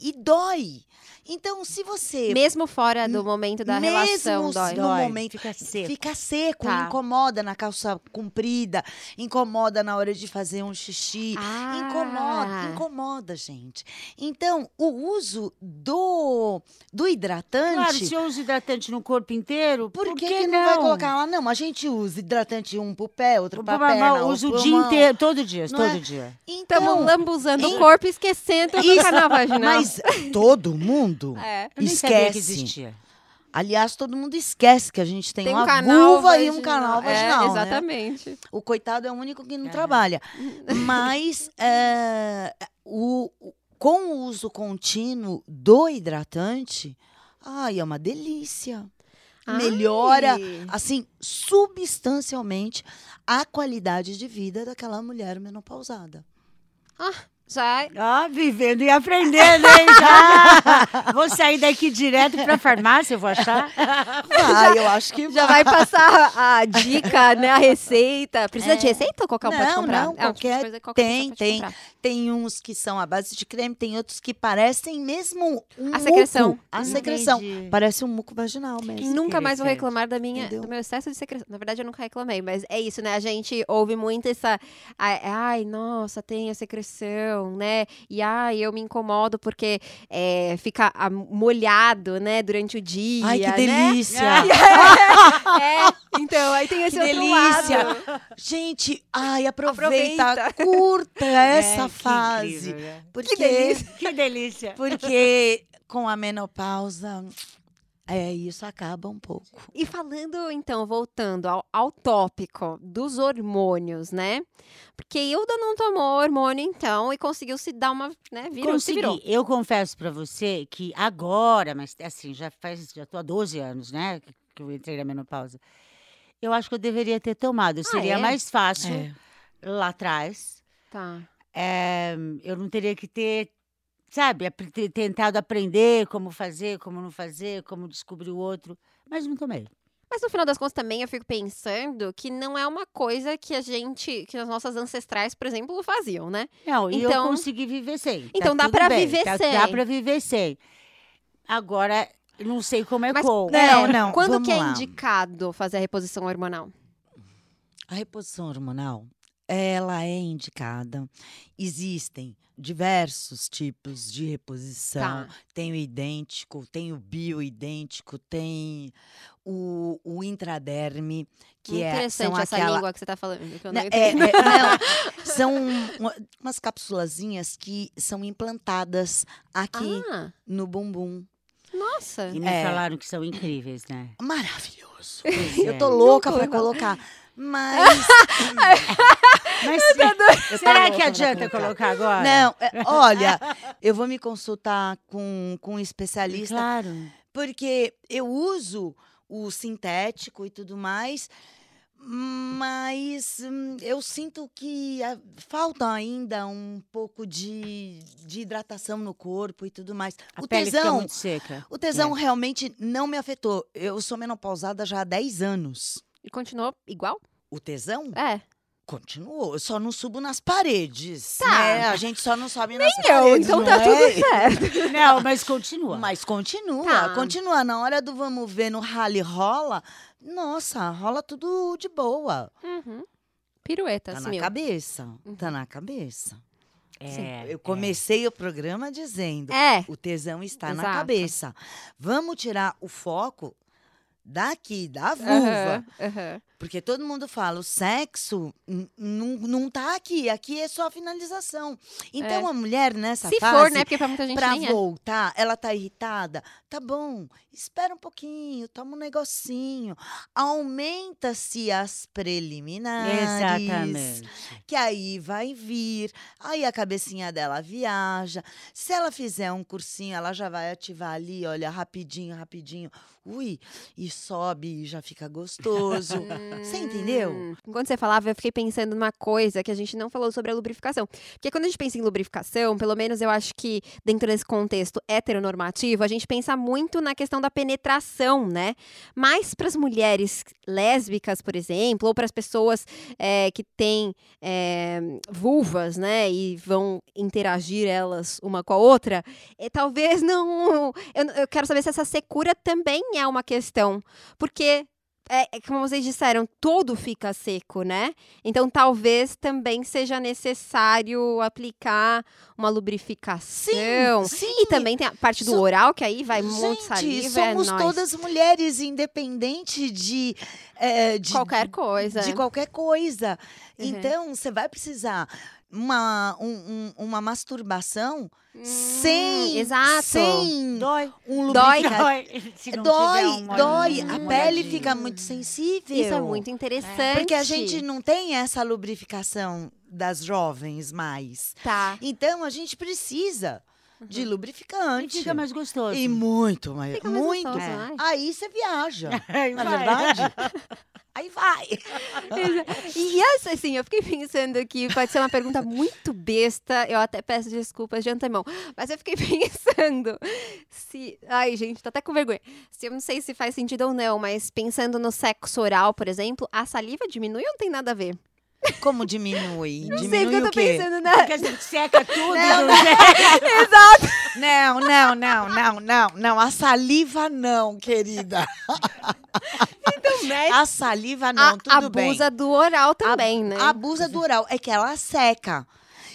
e dói. Então, se você Mesmo fora do momento da Mesmo relação, dói. no Dói, momento fica seco. fica seco, Tá. incomoda na calça comprida, incomoda na hora de fazer um xixi, Ah. incomoda, incomoda, gente. Então, o uso do do hidratante Claro, se eu uso hidratante no corpo inteiro, por, por que, que não vai colocar lá? Não, a gente usa hidratante um pro pé, outro pra perna, uso o dia inteiro, todo dia, Não todo é? dia. Estamos Então, lambuzando em- o corpo e esquecendo do canal vaginal. mas todo mundo É. Eu nem sabia que esquece. existia. Aliás, todo mundo esquece que a gente tem, Tem uma um canal vulva e um vaginal. canal É, vaginal, né? exatamente. O coitado é o único que não É. trabalha. Mas é, o, com o uso contínuo do hidratante, ai, é uma delícia. Melhora, Ai. assim, substancialmente a qualidade de vida daquela mulher menopausada. Já Ó, vivendo e aprendendo, hein? Já. Vou sair daqui direto pra farmácia, eu vou achar. Ah, eu acho que já vai passar a dica, né? A receita. Precisa de receita ou qualquer um pode É. Não, comprar? não, É qualquer- coisa qualquer tem, pode tem. comprar. Tem uns que são à base de creme, tem outros que parecem mesmo um A secreção. muco. A secreção. Entendi. Parece um muco vaginal mesmo. Nunca mais vou reclamar da minha, Entendeu? do meu excesso de secreção. Na verdade, eu nunca reclamei, mas é isso, né? A gente ouve muito essa. Ai, nossa, tem a secreção, né? E ai, eu me incomodo porque é, fica molhado, né, durante o dia. Ai, que né? delícia! É, então, aí tem esse Que outro delícia! lado. Gente, ai, aproveita, Aproveita. curta essa É, que fase. incrível, né? Porque, delícia. Que delícia. porque com a menopausa, é, isso acaba um pouco. E falando, então, voltando ao, ao tópico dos hormônios, né? Porque Hilda não tomou hormônio, então, e conseguiu se dar uma, né, virou, se Consegui. virou. Eu confesso pra você que agora, mas assim, já faz, já tô há 12 anos, né, que- que eu entrei na menopausa. Eu acho que eu deveria ter tomado. Seria é? mais fácil É. lá atrás. Tá. É, eu não teria que ter, sabe, tentado aprender como fazer, como não fazer, como descobrir o outro. Mas não tomei. Mas no final das contas também eu fico pensando que não é uma coisa que a gente, que as nossas ancestrais, por exemplo, faziam, né? Não, e Então- eu consegui viver sem. Tá Então dá tudo pra bem, viver tá- sem. Dá pra viver sem. Agora, Não sei como é Mas- com. Não, não, Quando vamos que é lá. indicado fazer a reposição hormonal? A reposição hormonal, ela é indicada. Existem diversos tipos de reposição. Tá. Tem o idêntico, tem o bioidêntico, tem o, o intraderme, que é, Interessante são essa aquela... língua que você tá falando. que eu não Né, é, é, não, são uma- umas capsulazinhas que são implantadas aqui Ah, no bumbum. nossa. E me É. falaram que são incríveis, né? Maravilhoso. Pois Eu é. tô louca ouvi colocar. Mas. Mas tô será que adianta colocar agora? Não, é, olha, eu vou me consultar com, com um especialista, Claro. porque eu uso o sintético e tudo mais, mas hum, eu sinto que ah, falta ainda um pouco de, de hidratação no corpo e tudo mais. A o pele fica tesão, muito seca. o tesão realmente não me afetou. Eu sou menopausada já há 10 anos. E continuou igual? O tesão É. continuou. Eu só não subo nas paredes. Tá. né? A gente só não sobe nas Eu, paredes. então não tá é? tudo certo. Não, mas continua. Mas continua, Tá. continua. Na hora do vamos ver no rally rola, nossa, rola tudo de boa. Uhum. Piruetas, Tá na mil. cabeça. Tá na cabeça. É, Eu comecei o programa dizendo: É. o tesão está na Exato. cabeça. Vamos tirar o foco daqui, da vulva. Porque todo mundo fala, o sexo não tá aqui, aqui é só a finalização. Então É. a mulher nessa Se fase, for, né? Porque pra muita gente pra é. voltar, ela tá irritada, tá bom, espera um pouquinho, toma um negocinho, aumenta-se as preliminares, Exatamente. que aí vai vir, aí a cabecinha dela viaja, se ela fizer um cursinho, ela já vai ativar ali, olha, rapidinho, rapidinho, ui, e sobe e já fica gostoso, você entendeu? Hum. Enquanto você falava, eu fiquei pensando numa coisa que a gente não falou sobre a lubrificação. Porque quando a gente pensa em lubrificação, pelo menos eu acho que dentro desse contexto heteronormativo, a gente pensa muito na questão da penetração, né? Mas para as mulheres lésbicas, por exemplo, ou para as pessoas é, que têm é, vulvas, né? E vão interagir elas uma com a outra, é, talvez não. Eu, eu quero saber se essa secura também é uma questão. Porque é, é como vocês disseram, tudo fica seco, né? Então talvez também seja necessário aplicar uma lubrificação. sim. E também tem a parte do So- oral, que aí vai muito Gente, saliva. somos é todas mulheres, independente de, é, de Qualquer coisa. de qualquer coisa. Uhum. Então, você vai precisar uma, um- um- uma masturbação Hum, sem, Exato. sem Dói. um Dói. lubrificante. Dói. Dói, um dói. A pele fica muito sensível. Isso é muito interessante. Porque a gente não tem essa lubrificação das jovens mais. Tá. Então, a gente precisa de lubrificante. E fica mais gostoso. E muito, mais, Fica muito. gostoso, É. Aí você viaja. Aí Na verdade? Aí vai. E essa, assim, eu fiquei pensando que pode ser uma pergunta muito besta, eu até peço desculpas de antemão, mas eu fiquei pensando se. Ai, gente, tô até com vergonha. Se eu não sei se faz sentido ou não, mas pensando no sexo oral, por exemplo, a saliva diminui ou não tem nada a ver? Como diminui? Não sei, diminui porque eu o tô quê? pensando na. Porque a gente seca tudo. Não, do jeito- Não, não, não, não, não, não. A saliva não, querida. A saliva não, a, tudo bem. abusa do oral também, né? Abusa do oral, é que ela seca.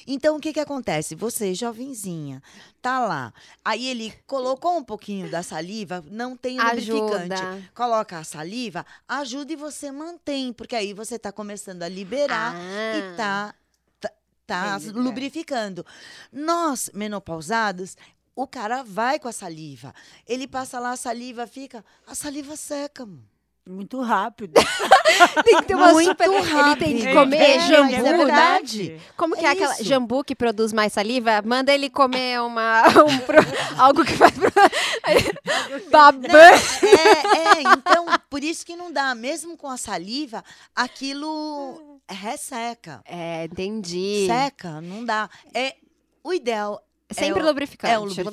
Então, o que que acontece? Você, jovenzinha, tá lá. Aí ele colocou um pouquinho da saliva, não tem lubrificante. Ajuda. Coloca a saliva, ajuda e você mantém, porque aí você tá começando a liberar Ah. e tá, tá, tá Entendi, é. lubrificando. Nós, menopausados, o cara vai com a saliva. Ele passa lá, a saliva fica, a saliva seca. mano. Muito rápido. Tem que ter uma Muito super. Ele tem que rápido. comer É, jambu, é né? verdade. Como que É é aquela jambu que produz mais saliva? Manda ele comer uma um pro- algo que faz pro... babã. É, é, então, por isso que não dá. Mesmo com a saliva, aquilo resseca. É, entendi. Seca, não dá. É, o ideal Sempre É o- lubrificante, é o lubrificante.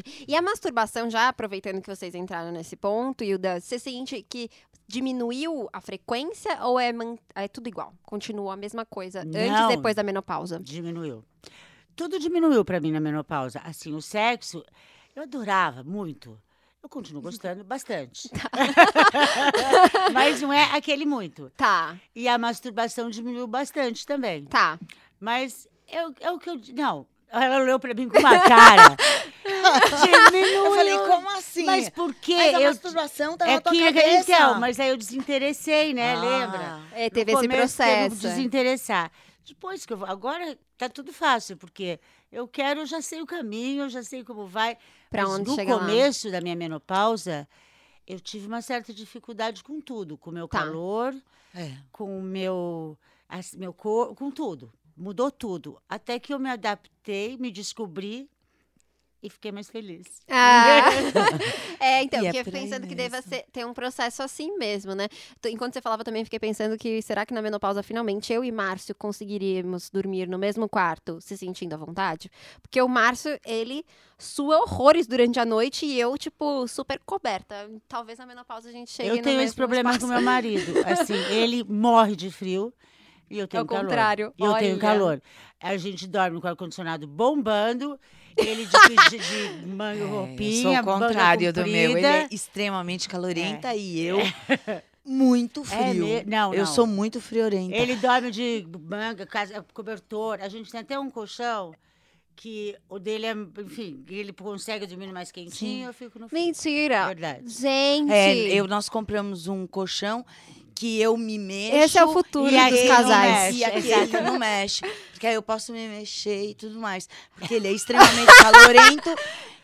lubrificante. E a masturbação, já aproveitando que vocês entraram nesse ponto, Hilda, você sente que diminuiu a frequência ou é, é tudo igual? Continua a mesma coisa antes Não. e depois da menopausa? Diminuiu. Tudo diminuiu pra mim na menopausa. Assim, o sexo, eu adorava muito. Eu continuo gostando bastante. Mas não é aquele muito. Tá, E a masturbação diminuiu bastante também. tá. Mas é, o- é o que eu. Não. Ela olhou pra mim com uma cara. Diminuiu. Eu falei, como assim? Mas por quê? Mas a Eu- masturbação tá é na tua que, cabeça. Então, mas aí eu desinteressei, né? Ah. Lembra? É, No teve esse começo teve o processo. é. desinteressar. Depois que eu vou. Agora tá tudo fácil, porque eu quero, eu já sei o caminho, eu já sei como vai. Pra Mas onde no chega lá. começo da minha menopausa, eu tive uma certa dificuldade com tudo, com o meu Tá. calor, É. com o meu, as- meu corpo, com tudo. Mudou tudo. Até que eu me adaptei, me descobri e fiquei mais feliz. Ah. é, então, E é fiquei aí pensando que deva ser, ter um processo assim mesmo, né? Enquanto você falava, também fiquei pensando que será que na menopausa, finalmente, eu e Márcio conseguiríamos dormir no mesmo quarto, se sentindo à vontade? Porque o Márcio, ele sua horrores durante a noite e eu, tipo, super coberta. Talvez na menopausa a gente chegue eu tenho esse problema espaço. com meu marido. Assim, ele morre de frio e eu tenho o calor. contrário, E eu tenho calor. A gente dorme com o ar-condicionado bombando, ele de, de, de manga É, roupinha, eu sou o contrário do meu. Ele é extremamente calorenta e eu muito É frio. me- não, eu não. sou muito friorenta. Ele dorme de manga, casa- cobertor. A gente tem até um colchão que o dele é, enfim, ele consegue dormir mais quentinho, Sim. eu fico no frio. Mentira! Verdade. Gente! É, eu, nós compramos um colchão que eu me mexo. Esse é o futuro e dos casais. mexe, E aquele não mexe. Porque aí eu posso me mexer e tudo mais. Porque ele é extremamente calorento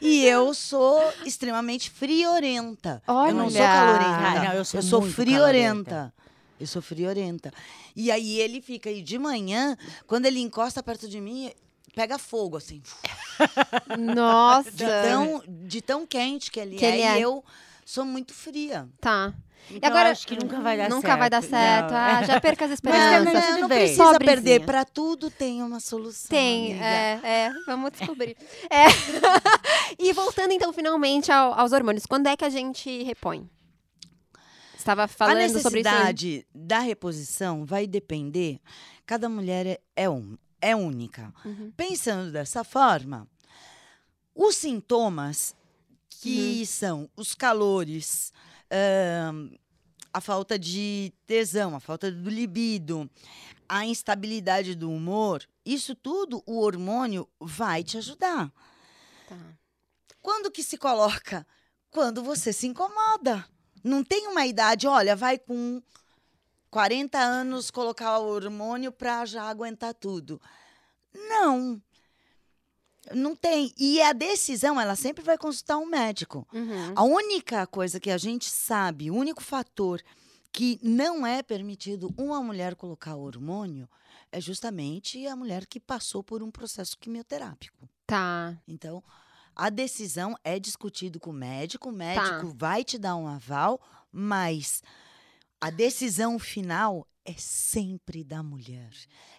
e eu sou extremamente friorenta. Eu não sou Olha! calorenta. Ah, não, eu sou muito friorenta. Eu sou friorenta. E aí ele fica aí de manhã, quando ele encosta perto de mim, pega fogo, assim. Nossa! De tão, de tão quente que ele Que é. ele e é. eu sou muito fria. Tá. Então, agora- acho que nunca vai dar Nunca certo. vai dar certo. Ah, já perca as Mas esperanças. também não, precisa Pobrezinha. perder. Para tudo tem uma solução. Tem, amiga. é, é, vamos descobrir. É. e voltando então finalmente ao- aos hormônios, quando é que a gente repõe? Estava A falando sobre isso. aí. necessidade da reposição vai depender. Cada mulher é, é, um, é única. Uhum. Pensando dessa forma, os sintomas que Uhum. são os calores, ahn, a falta de tesão, a falta do libido, a instabilidade do humor, isso tudo o hormônio vai te ajudar. Tá. Quando que se coloca? Quando você se incomoda. Não tem uma idade, olha, vai com 40 anos colocar o hormônio para já aguentar tudo. Não. Não tem. E a decisão, ela sempre vai consultar um médico. Uhum. A única coisa que a gente sabe, o único fator que não é permitido uma mulher colocar hormônio é justamente a mulher que passou por um processo quimioterápico. Tá. Então, a decisão é discutido com o médico, o Tá. médico vai te dar um aval, mas a decisão final é sempre da mulher.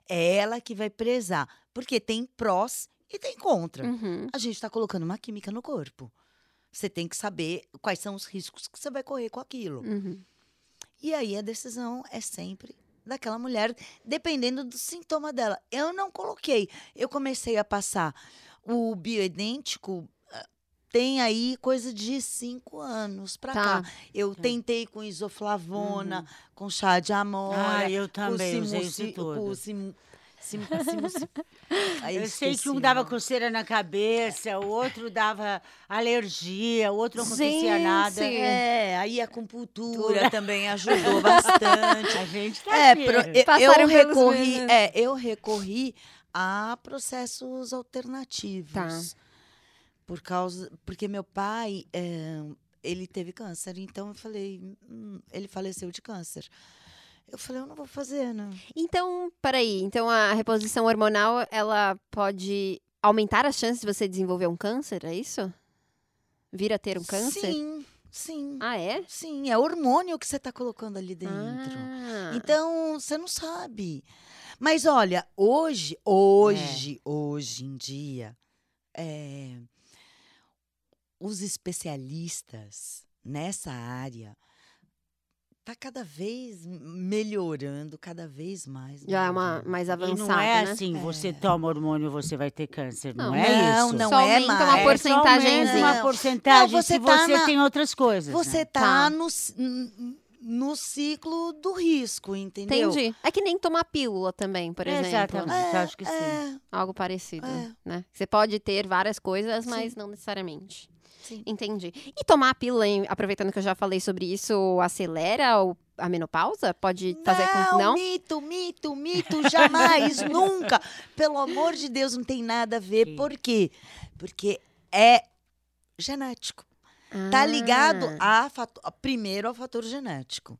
É ela que vai prezar, porque tem prós e tem contra. Uhum. A gente está colocando uma química no corpo. Você tem que saber quais são os riscos que você vai correr com aquilo. Uhum. E aí a decisão é sempre daquela mulher, dependendo do sintoma dela. Eu não coloquei. Eu comecei a passar o bioidêntico. Tem aí coisa de cinco anos pra Tá. cá. Eu tentei com isoflavona, com chá de amora. Ah, eu com também usei isso tudo. com sim- sim- simuci- Aí Eu sei que esqueci um dava coceira na cabeça, o outro dava alergia, o outro não acontecia nada. É, aí a acupuntura também ajudou bastante. A gente tá É, pro- eu- eu recorri, é, eu recorri a processos alternativos. Tá. Por causa, porque meu pai, é, ele teve câncer, então eu falei, hum, ele faleceu de câncer. Eu falei, eu não vou fazer, né? Então, peraí. Então a reposição hormonal, ela pode aumentar as chances de você desenvolver um câncer, é isso? Vir a ter um câncer? Sim, sim, Ah, é? sim, é hormônio que você está colocando ali dentro. Ah. Então, você não sabe. Mas olha, hoje, hoje, hoje em dia, é, os especialistas nessa área tá cada vez melhorando, cada vez mais. Já é uma melhorando. mais E avançada, não é né? assim, É. você toma hormônio, você vai ter câncer. Não, Não, é não, isso. não Só é aumenta uma mais. É uma Não. porcentagem Não, você se tá você na- tem outras coisas. Você né? tá, Tá. No, no ciclo do risco, entendeu? Entendi. É que nem tomar pílula também, por exemplo. Exatamente, É, acho que sim. é, Algo parecido, É. né? Você pode ter várias coisas, Sim. mas não necessariamente. Sim. Entendi. E tomar a pílula, aproveitando que eu já falei sobre isso, acelera o- a menopausa? Pode fazer com... Não, Não? mito, mito, mito, jamais, nunca. Pelo amor de Deus, não tem nada a ver. Sim. Por quê? Porque é genético. Tá ligado Ah, a fato- primeiro ao fator genético.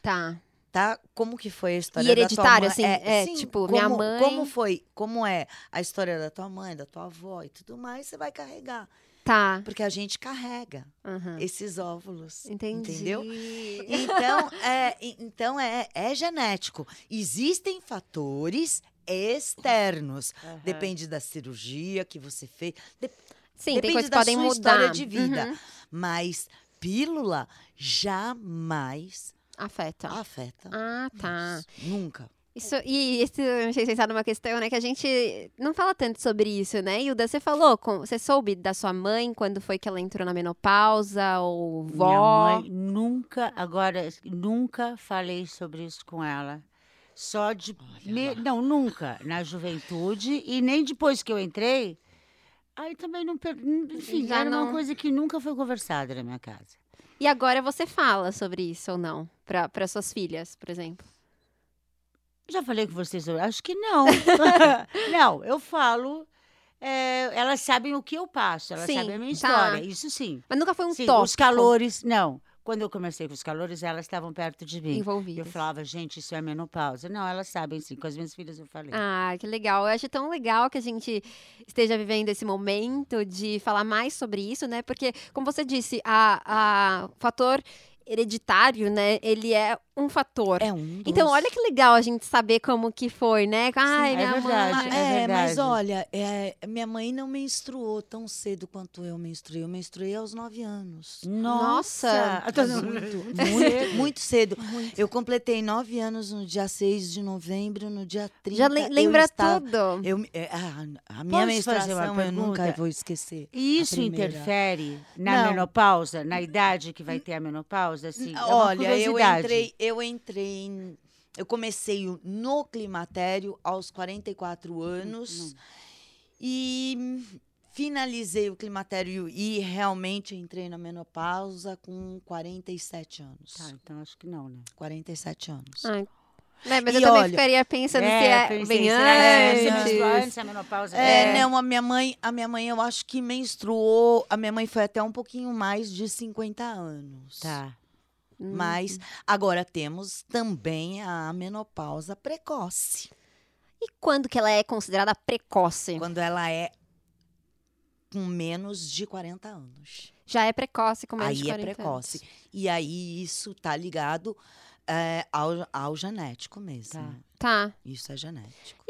Tá. Tá? Como que foi a história E hereditário, da tua mãe? assim, é, tipo, como, minha mãe- Como foi, como é a história da tua mãe, da tua avó e tudo mais, você vai carregar. Tá. Porque a gente carrega Aham. esses óvulos. Entendi. Entendeu? Então, é, então é, é genético. Existem fatores externos. Aham. Depende da cirurgia que você fez. de- Sim, depende da sua mudar. história de vida. Uhum. Mas pílula jamais Afeta. afeta. Ah, tá. Isso. Nunca. Isso, e isso, não sei se vocês sabem uma questão, né? Que a gente não fala tanto sobre isso, né? Hilda, você falou, com, você soube da sua mãe quando foi que ela entrou na menopausa, ou Minha vó? mãe nunca, agora, nunca falei sobre isso com ela. Só de. me- não, nunca. Na juventude e nem depois que eu entrei. Aí também não. per- Enfim, Já era não- uma coisa que nunca foi conversada na minha casa. E agora você fala sobre isso ou não? Para suas filhas, por exemplo. Já falei com vocês sobre. Acho que não. não, eu falo. é, elas sabem o que eu passo, elas Sim, sabem a minha tá. história. Isso sim. Mas nunca foi um sim tópico os calores, não. Quando eu comecei com os calores, elas estavam perto de mim. E eu falava, gente, isso é menopausa. Não, elas sabem sim. Com as minhas filhas eu falei. Ah, que legal. Eu acho tão legal que a gente esteja vivendo esse momento de falar mais sobre isso, né? Porque, como você disse, a, a o fator hereditário, né? Ele é um fator. É um. Então, dos- olha que legal a gente saber como que foi, né? Ai, é minha verdade. mãe. É é, mas olha, é, minha mãe não menstruou tão cedo quanto eu menstruei. Eu menstruei aos nove anos. Nossa! Muito, muito, muito cedo. Eu completei nove anos no dia 6 de novembro, no dia 30. Já le- eu lembra estava- tudo. Eu, é, a, a minha Posso menstruação eu nunca vou esquecer. E isso interfere na Não. menopausa, na idade que vai ter a menopausa? Assim, é uma Olha, eu curiosidade. entrei, eu entrei em- Eu comecei o- no climatério aos 44 anos e finalizei o climatério e realmente entrei na menopausa com 47 anos. Tá, então acho que não, né? 47 anos. Ai. Né, mas E eu também olha- ficaria pensando se É, é pensei, bem você antes. menstruou antes da menopausa? É, não, a minha mãe, a minha mãe eu acho que menstruou, a minha mãe foi até um pouquinho mais de 50 anos. Tá. Hum. Mas agora temos também a menopausa precoce, E quando que ela é considerada precoce? quando ela é com menos de 40 anos. Já é precoce, com menos de aí é 40 precoce. anos. E aí isso tá ligado é, ao, ao genético mesmo. Tá. Tá. Isso é genético.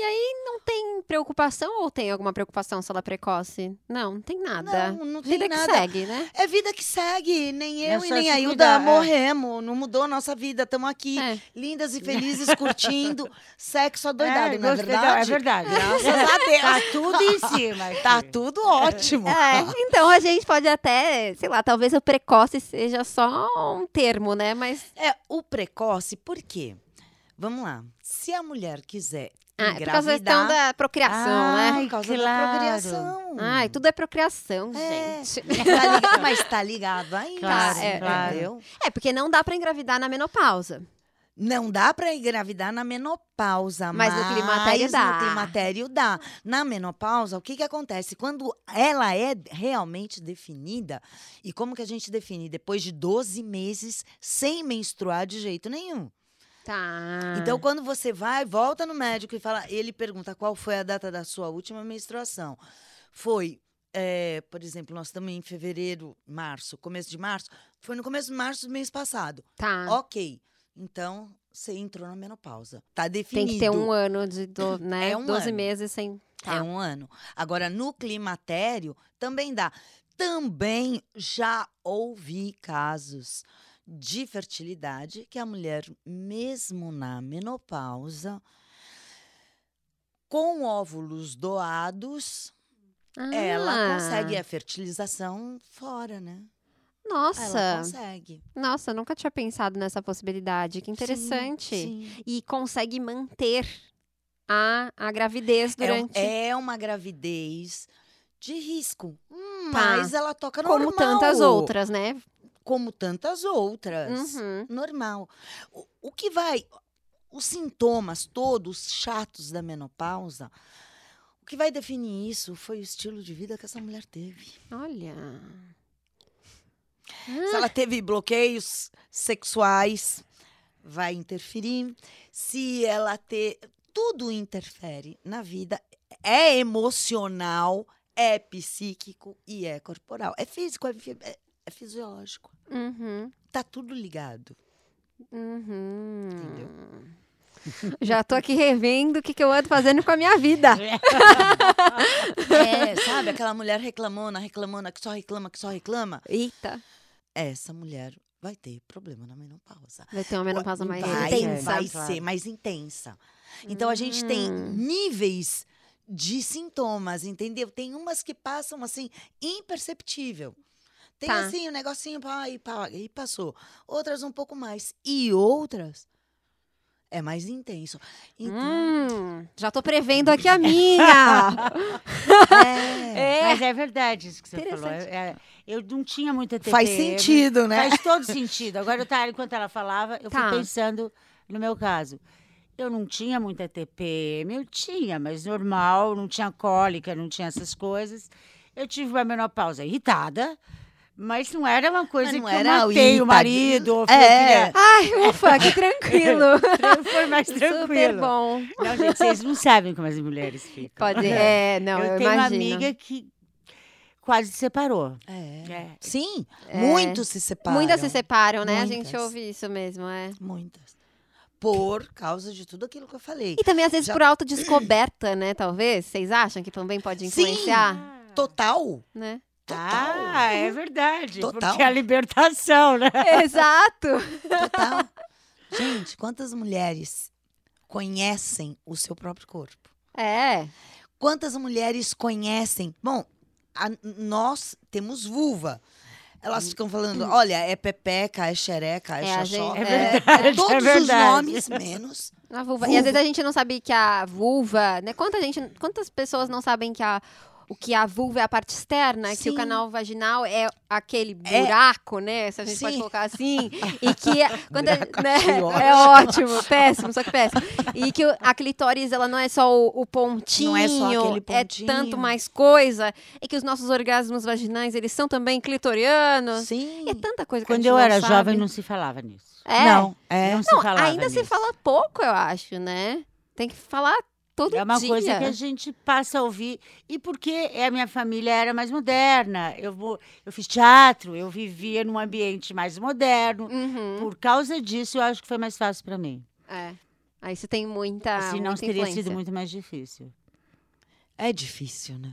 Não tem preocupação ou tem alguma preocupação se ela é precoce? Não, não tem nada. Não, não tem Vida nada. que segue, né? É vida que segue. Nem É eu e nem se a Hilda cuidar, é. morremos. Não mudou a nossa vida. Estamos aqui, É. lindas e felizes, curtindo sexo adoidado, não é gostei da- verdade? É verdade. Graças a Deus. Tá tudo em cima. aqui. Tá tudo ótimo. É, então a gente pode até, sei lá, talvez o precoce seja só um termo, né? Mas É, o precoce, por quê? Vamos lá. Se a mulher quiser ah, é por causa da questão engravidar, da procriação, Ai, né? por causa claro. da procriação. Ai, tudo é procriação, É. gente. Tá Mas tá ligado aí, Claro, é, claro. entendeu? É, porque não dá pra engravidar na menopausa. Não dá para engravidar na menopausa, Mas mas, no climatério dá. No climatério dá. Na menopausa, o que, que acontece? Quando ela é realmente definida, e como que a gente define? Depois de 12 meses sem menstruar de jeito nenhum. Tá. Então, quando você vai, volta no médico e fala, ele pergunta qual foi a data da sua última menstruação. Foi, é, por exemplo, nós estamos em fevereiro, março, começo de março. Foi no começo de março do mês passado. Tá. Ok. Então, você entrou na menopausa. Tá Tem definido. que ter um ano de do, né? É um 12 ano. meses sem. Tá. É um ano. Agora, no climatério, também dá. Também já ouvi casos de fertilidade que a mulher, mesmo na menopausa, com óvulos doados, ela Ah, consegue a fertilização fora, né? Ela Nossa, consegue. nossa, nunca tinha pensado nessa possibilidade. Que interessante. Sim, sim. E consegue manter a, a gravidez É durante. É, uma gravidez de risco, Tá. mas ela toca como normal. tantas outras, né? Como tantas outras. Uhum. Normal. O, o que vai. Os sintomas todos chatos da menopausa, o que vai definir isso foi o estilo de vida que essa mulher teve. Olha. Se ela teve bloqueios sexuais, vai interferir. Se ela ter. Tudo interfere na vida. É emocional, é psíquico e é corporal. É físico, é, é- é fisiológico. Uhum. Tá tudo ligado. Uhum. Entendeu? Já tô aqui revendo o que, que eu ando fazendo com a minha vida. É, sabe? Aquela mulher reclamona, reclamona, que só reclama, que só reclama. Eita, Essa mulher vai ter problema na menopausa. vai ter uma menopausa mais vai, intensa. vai Claro. ser mais intensa. Então a gente tem Hum. níveis de sintomas, entendeu? Tem umas que passam assim imperceptível. Tem Tá. assim o negocinho pá, e, pá, e passou. Outras um pouco mais e outras é mais intenso. Então, Hum, já tô prevendo aqui a minha. é, É. Mas é verdade isso que você falou. É- é, eu não tinha muita TPM. faz sentido, né? Faz todo sentido. Agora, eu tava, enquanto ela falava, eu Tá. fui pensando no meu caso. Eu não tinha muita TPM, eu tinha, mas normal, não tinha cólica, não tinha essas coisas. Eu tive uma menopausa irritada, mas não era uma coisa não que era eu o matei o marido. É. Ai, ufa, que tranquilo. Foi mais Super tranquilo. bom. Não, gente, vocês não sabem como as mulheres ficam. Pode, é, não, eu, eu tenho uma imagino. amiga que quase se separou. É. É. Sim, É. muitos se separam. Muitas se separam, né? A gente Muitas. ouve isso mesmo, é. Muitas. Por causa de tudo aquilo que eu falei. E também, às vezes, Já- por autodescoberta, né? Talvez. Vocês acham que também pode Sim. influenciar? Total. Né? Total. Ah, é verdade. Total. Porque é a libertação, né? Exato. Total. Gente, quantas mulheres conhecem o seu próprio corpo? É. Quantas mulheres conhecem? Bom, a- nós temos vulva. Elas ficam falando, olha, é pepeca, é xereca, é, É, xoxó. gente- É verdade, todos é os nomes, menos. A vulva. E às vezes a gente não sabe que a vulva, né? Quanta gente, quantas pessoas não sabem que a o que a vulva é a parte externa, que o Sim. canal vaginal é aquele É. buraco, né? Se a gente pode Sim. colocar assim. e que, a- quando a- Buraco, né, achei é ótimo, péssimo, só que péssimo. E que a clitóris, ela não é só o, o pontinho, Não é só aquele é pontinho. tanto mais coisa. E que os nossos orgasmos vaginais, eles são também clitorianos. Sim. E é tanta coisa que a Quando gente eu era sabe. jovem, não se falava nisso. É. Não, é. Não se Não, falava ainda se nisso. fala pouco, eu acho, né? Tem que falar todo É uma dia. coisa que a gente passa a ouvir. E porque a minha família era mais moderna. Eu, eu fiz teatro, eu vivia num ambiente mais moderno. Uhum, Por causa disso, eu acho que foi mais fácil para mim. é. Aí você tem muita, Senão muita teria influência. sido muito mais difícil. É difícil, né?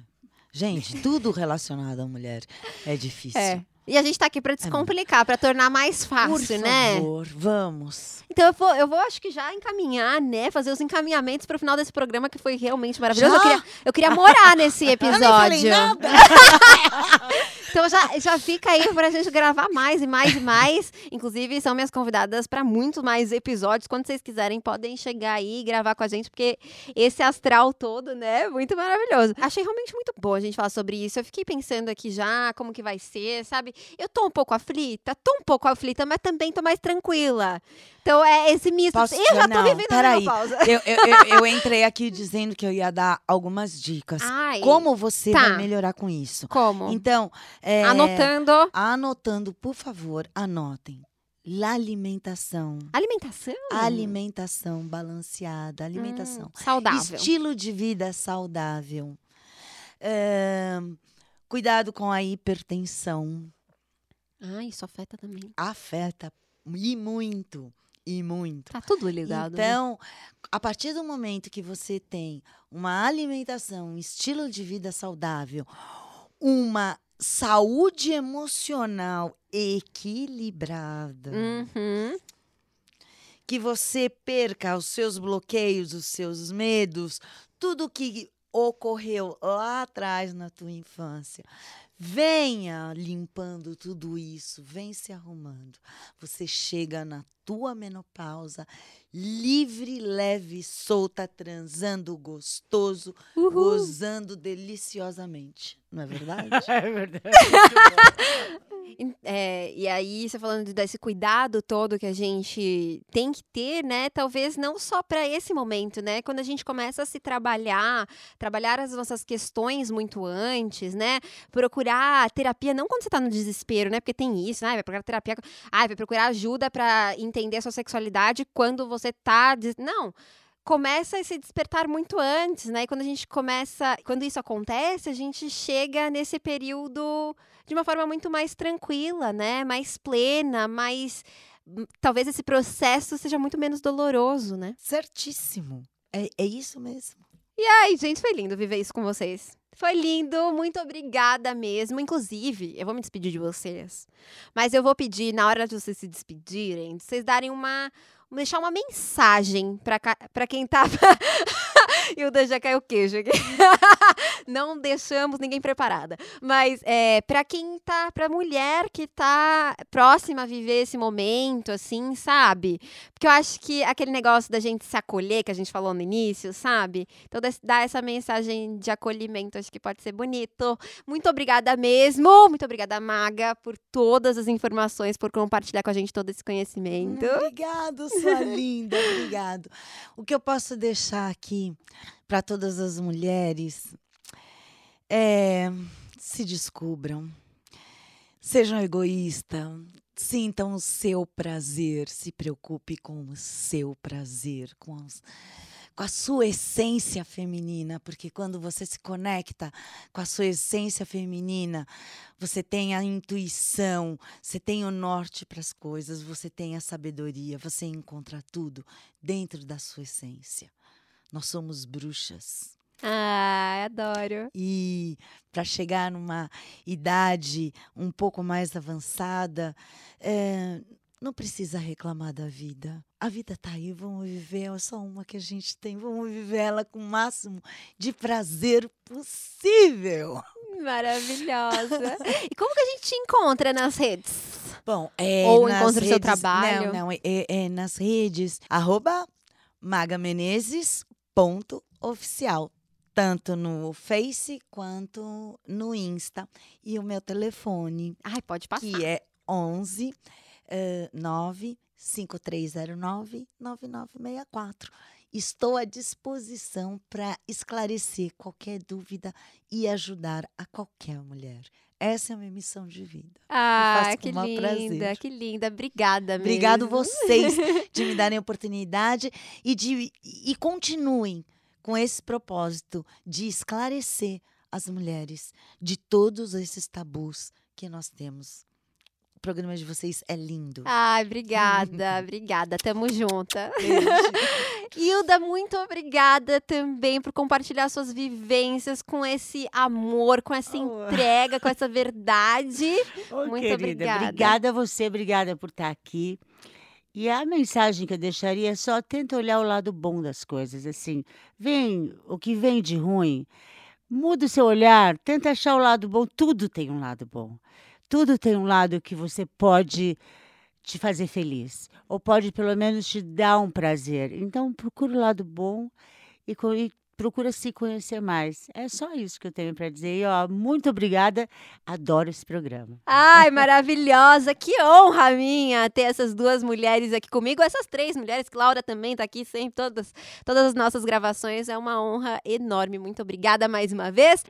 Gente, tudo relacionado à mulher é difícil. É. E a gente tá aqui pra descomplicar, pra tornar mais Por fácil, né? favor, vamos. Então eu vou, eu vou, acho que já encaminhar, né? Fazer os encaminhamentos pro final desse programa que foi realmente maravilhoso. Eu queria, eu queria morar nesse Eu episódio. falei nada. Então já, já fica aí pra gente gravar mais e mais e mais. Inclusive, são minhas convidadas pra muito mais episódios. Quando vocês quiserem, podem chegar aí e gravar com a gente, porque esse astral todo, né, é muito maravilhoso. Achei realmente muito bom a gente falar sobre isso. Eu fiquei pensando aqui já como que vai ser, sabe? Eu tô um pouco aflita, tô um pouco aflita, mas também tô mais tranquila. Então é esse misto. Posso eu já tô não, vivendo a peraí. menopausa. Eu, eu, eu, eu entrei aqui dizendo que eu ia dar algumas dicas. Ai, Como você tá. vai melhorar com isso? Como? Então, é, Anotando. anotando, por favor, anotem. La alimentação. Alimentação? Alimentação balanceada, alimentação. Hum, saudável. Estilo de vida saudável. Ahn, cuidado com a hipertensão. Ah, isso afeta também. Afeta e muito, e muito. Tá tudo ligado. né? Então, a partir do momento que você tem uma alimentação, um estilo de vida saudável, uma saúde emocional equilibrada. Uhum. Que você perca os seus bloqueios, os seus medos, tudo que ocorreu lá atrás na tua infância. Venha limpando tudo isso, vem se arrumando. Você chega na tua menopausa livre, leve, solta, transando gostoso, Uhul. gozando deliciosamente. Não é verdade? É verdade. É, e aí, você falando desse cuidado todo que a gente tem que ter, né? Talvez não só para esse momento, né? Quando a gente começa a se trabalhar, trabalhar as nossas questões muito antes, né? Procurar terapia, não quando você tá no desespero, né? Porque tem isso, né? Vai procurar terapia, ah, vai procurar ajuda para entender a sua sexualidade quando você tá. des- Não. Começa a se despertar muito antes, né? E quando a gente começa. Quando isso acontece, a gente chega nesse período de uma forma muito mais tranquila, né? Mais plena, mais. hum, Talvez esse processo seja muito menos doloroso, né? Certíssimo. É, é isso mesmo. Ai, gente, foi lindo viver isso com vocês. Foi lindo, muito obrigada mesmo. Inclusive, eu vou me despedir de vocês. Mas eu vou pedir, na hora de vocês se despedirem, de vocês darem uma. deixar uma mensagem pra, ca- pra quem tá. Hilda já caiu o queijo aqui. Não deixamos ninguém preparada. Mas é, para quem tá. Pra mulher que tá próxima a viver esse momento, assim, sabe? Porque eu acho que aquele negócio da gente se acolher, que a gente falou no início, sabe? Então, dar essa mensagem de acolhimento, acho que pode ser bonito. Muito obrigada mesmo. Muito obrigada, Maga, por todas as informações, por compartilhar com a gente todo esse conhecimento. Obrigado, sua linda, obrigado. O que eu posso deixar aqui para todas as mulheres é se descubram, sejam egoístas, sintam o seu prazer, se preocupe com o seu prazer, com os- com a sua essência feminina, porque quando você se conecta com a sua essência feminina, você tem a intuição, você tem o norte para as coisas, você tem a sabedoria, você encontra tudo dentro da sua essência. Nós somos bruxas. Ai, adoro. E para chegar numa idade um pouco mais avançada, eh, não precisa reclamar da vida. A vida tá aí, vamos viver, é só uma que a gente tem, vamos viver ela com o máximo de prazer possível. Maravilhosa. e como que a gente te encontra nas redes? Bom, é Ou encontra o seu trabalho. Não, não, é, é nas redes, arroba magamenezes.oficial. Tanto no Face quanto no Insta. E o meu telefone, Ai, pode passar. que é 11 eh, 9 5309 9964. Estou à disposição para esclarecer qualquer dúvida e ajudar a qualquer mulher. Essa é a minha missão de vida. Ah, que linda, prazer. que linda. Obrigada mesmo. Obrigado vocês de me darem a oportunidade e de e continuem com esse propósito de esclarecer as mulheres de todos esses tabus que nós temos. O programa de vocês é lindo. Ai, obrigada, obrigada. Tamo junta. Hilda, muito obrigada também por compartilhar suas vivências com esse amor, com essa Oh. entrega, com essa verdade. Ô, Muito querida, obrigada. Obrigada a você, obrigada por estar aqui. E a mensagem que eu deixaria é só tenta olhar o lado bom das coisas, assim. Vem o que vem de ruim, muda o seu olhar, tenta achar o lado bom. Tudo tem um lado bom. Tudo tem um lado que você pode te fazer feliz, ou pode pelo menos te dar um prazer. Então procura o lado bom e, e procura se conhecer mais. É só isso que eu tenho para dizer. E, ó, muito obrigada. Adoro esse programa. Ai, maravilhosa. Que honra minha ter essas duas mulheres aqui comigo. Essas três mulheres, Laura também tá aqui sempre, todas, todas as nossas gravações. É uma honra enorme. Muito obrigada mais uma vez.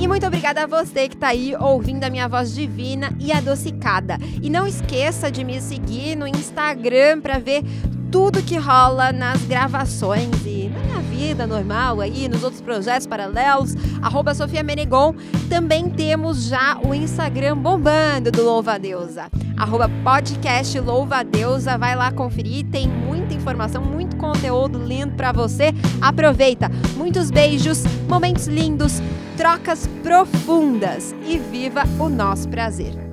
E muito obrigada a você que tá aí ouvindo a minha voz divina e adocicada. E não esqueça de me seguir no Instagram para ver tudo que rola nas gravações e na minha vida normal aí, nos outros projetos paralelos, arroba Sofia Menegon. Também temos já o Instagram bombando do Louva Deusa, arroba podcast Louva Deusa. Vai lá conferir, tem muita informação, muito conteúdo lindo para você. Aproveita, muitos beijos, momentos lindos, trocas profundas e viva o nosso prazer.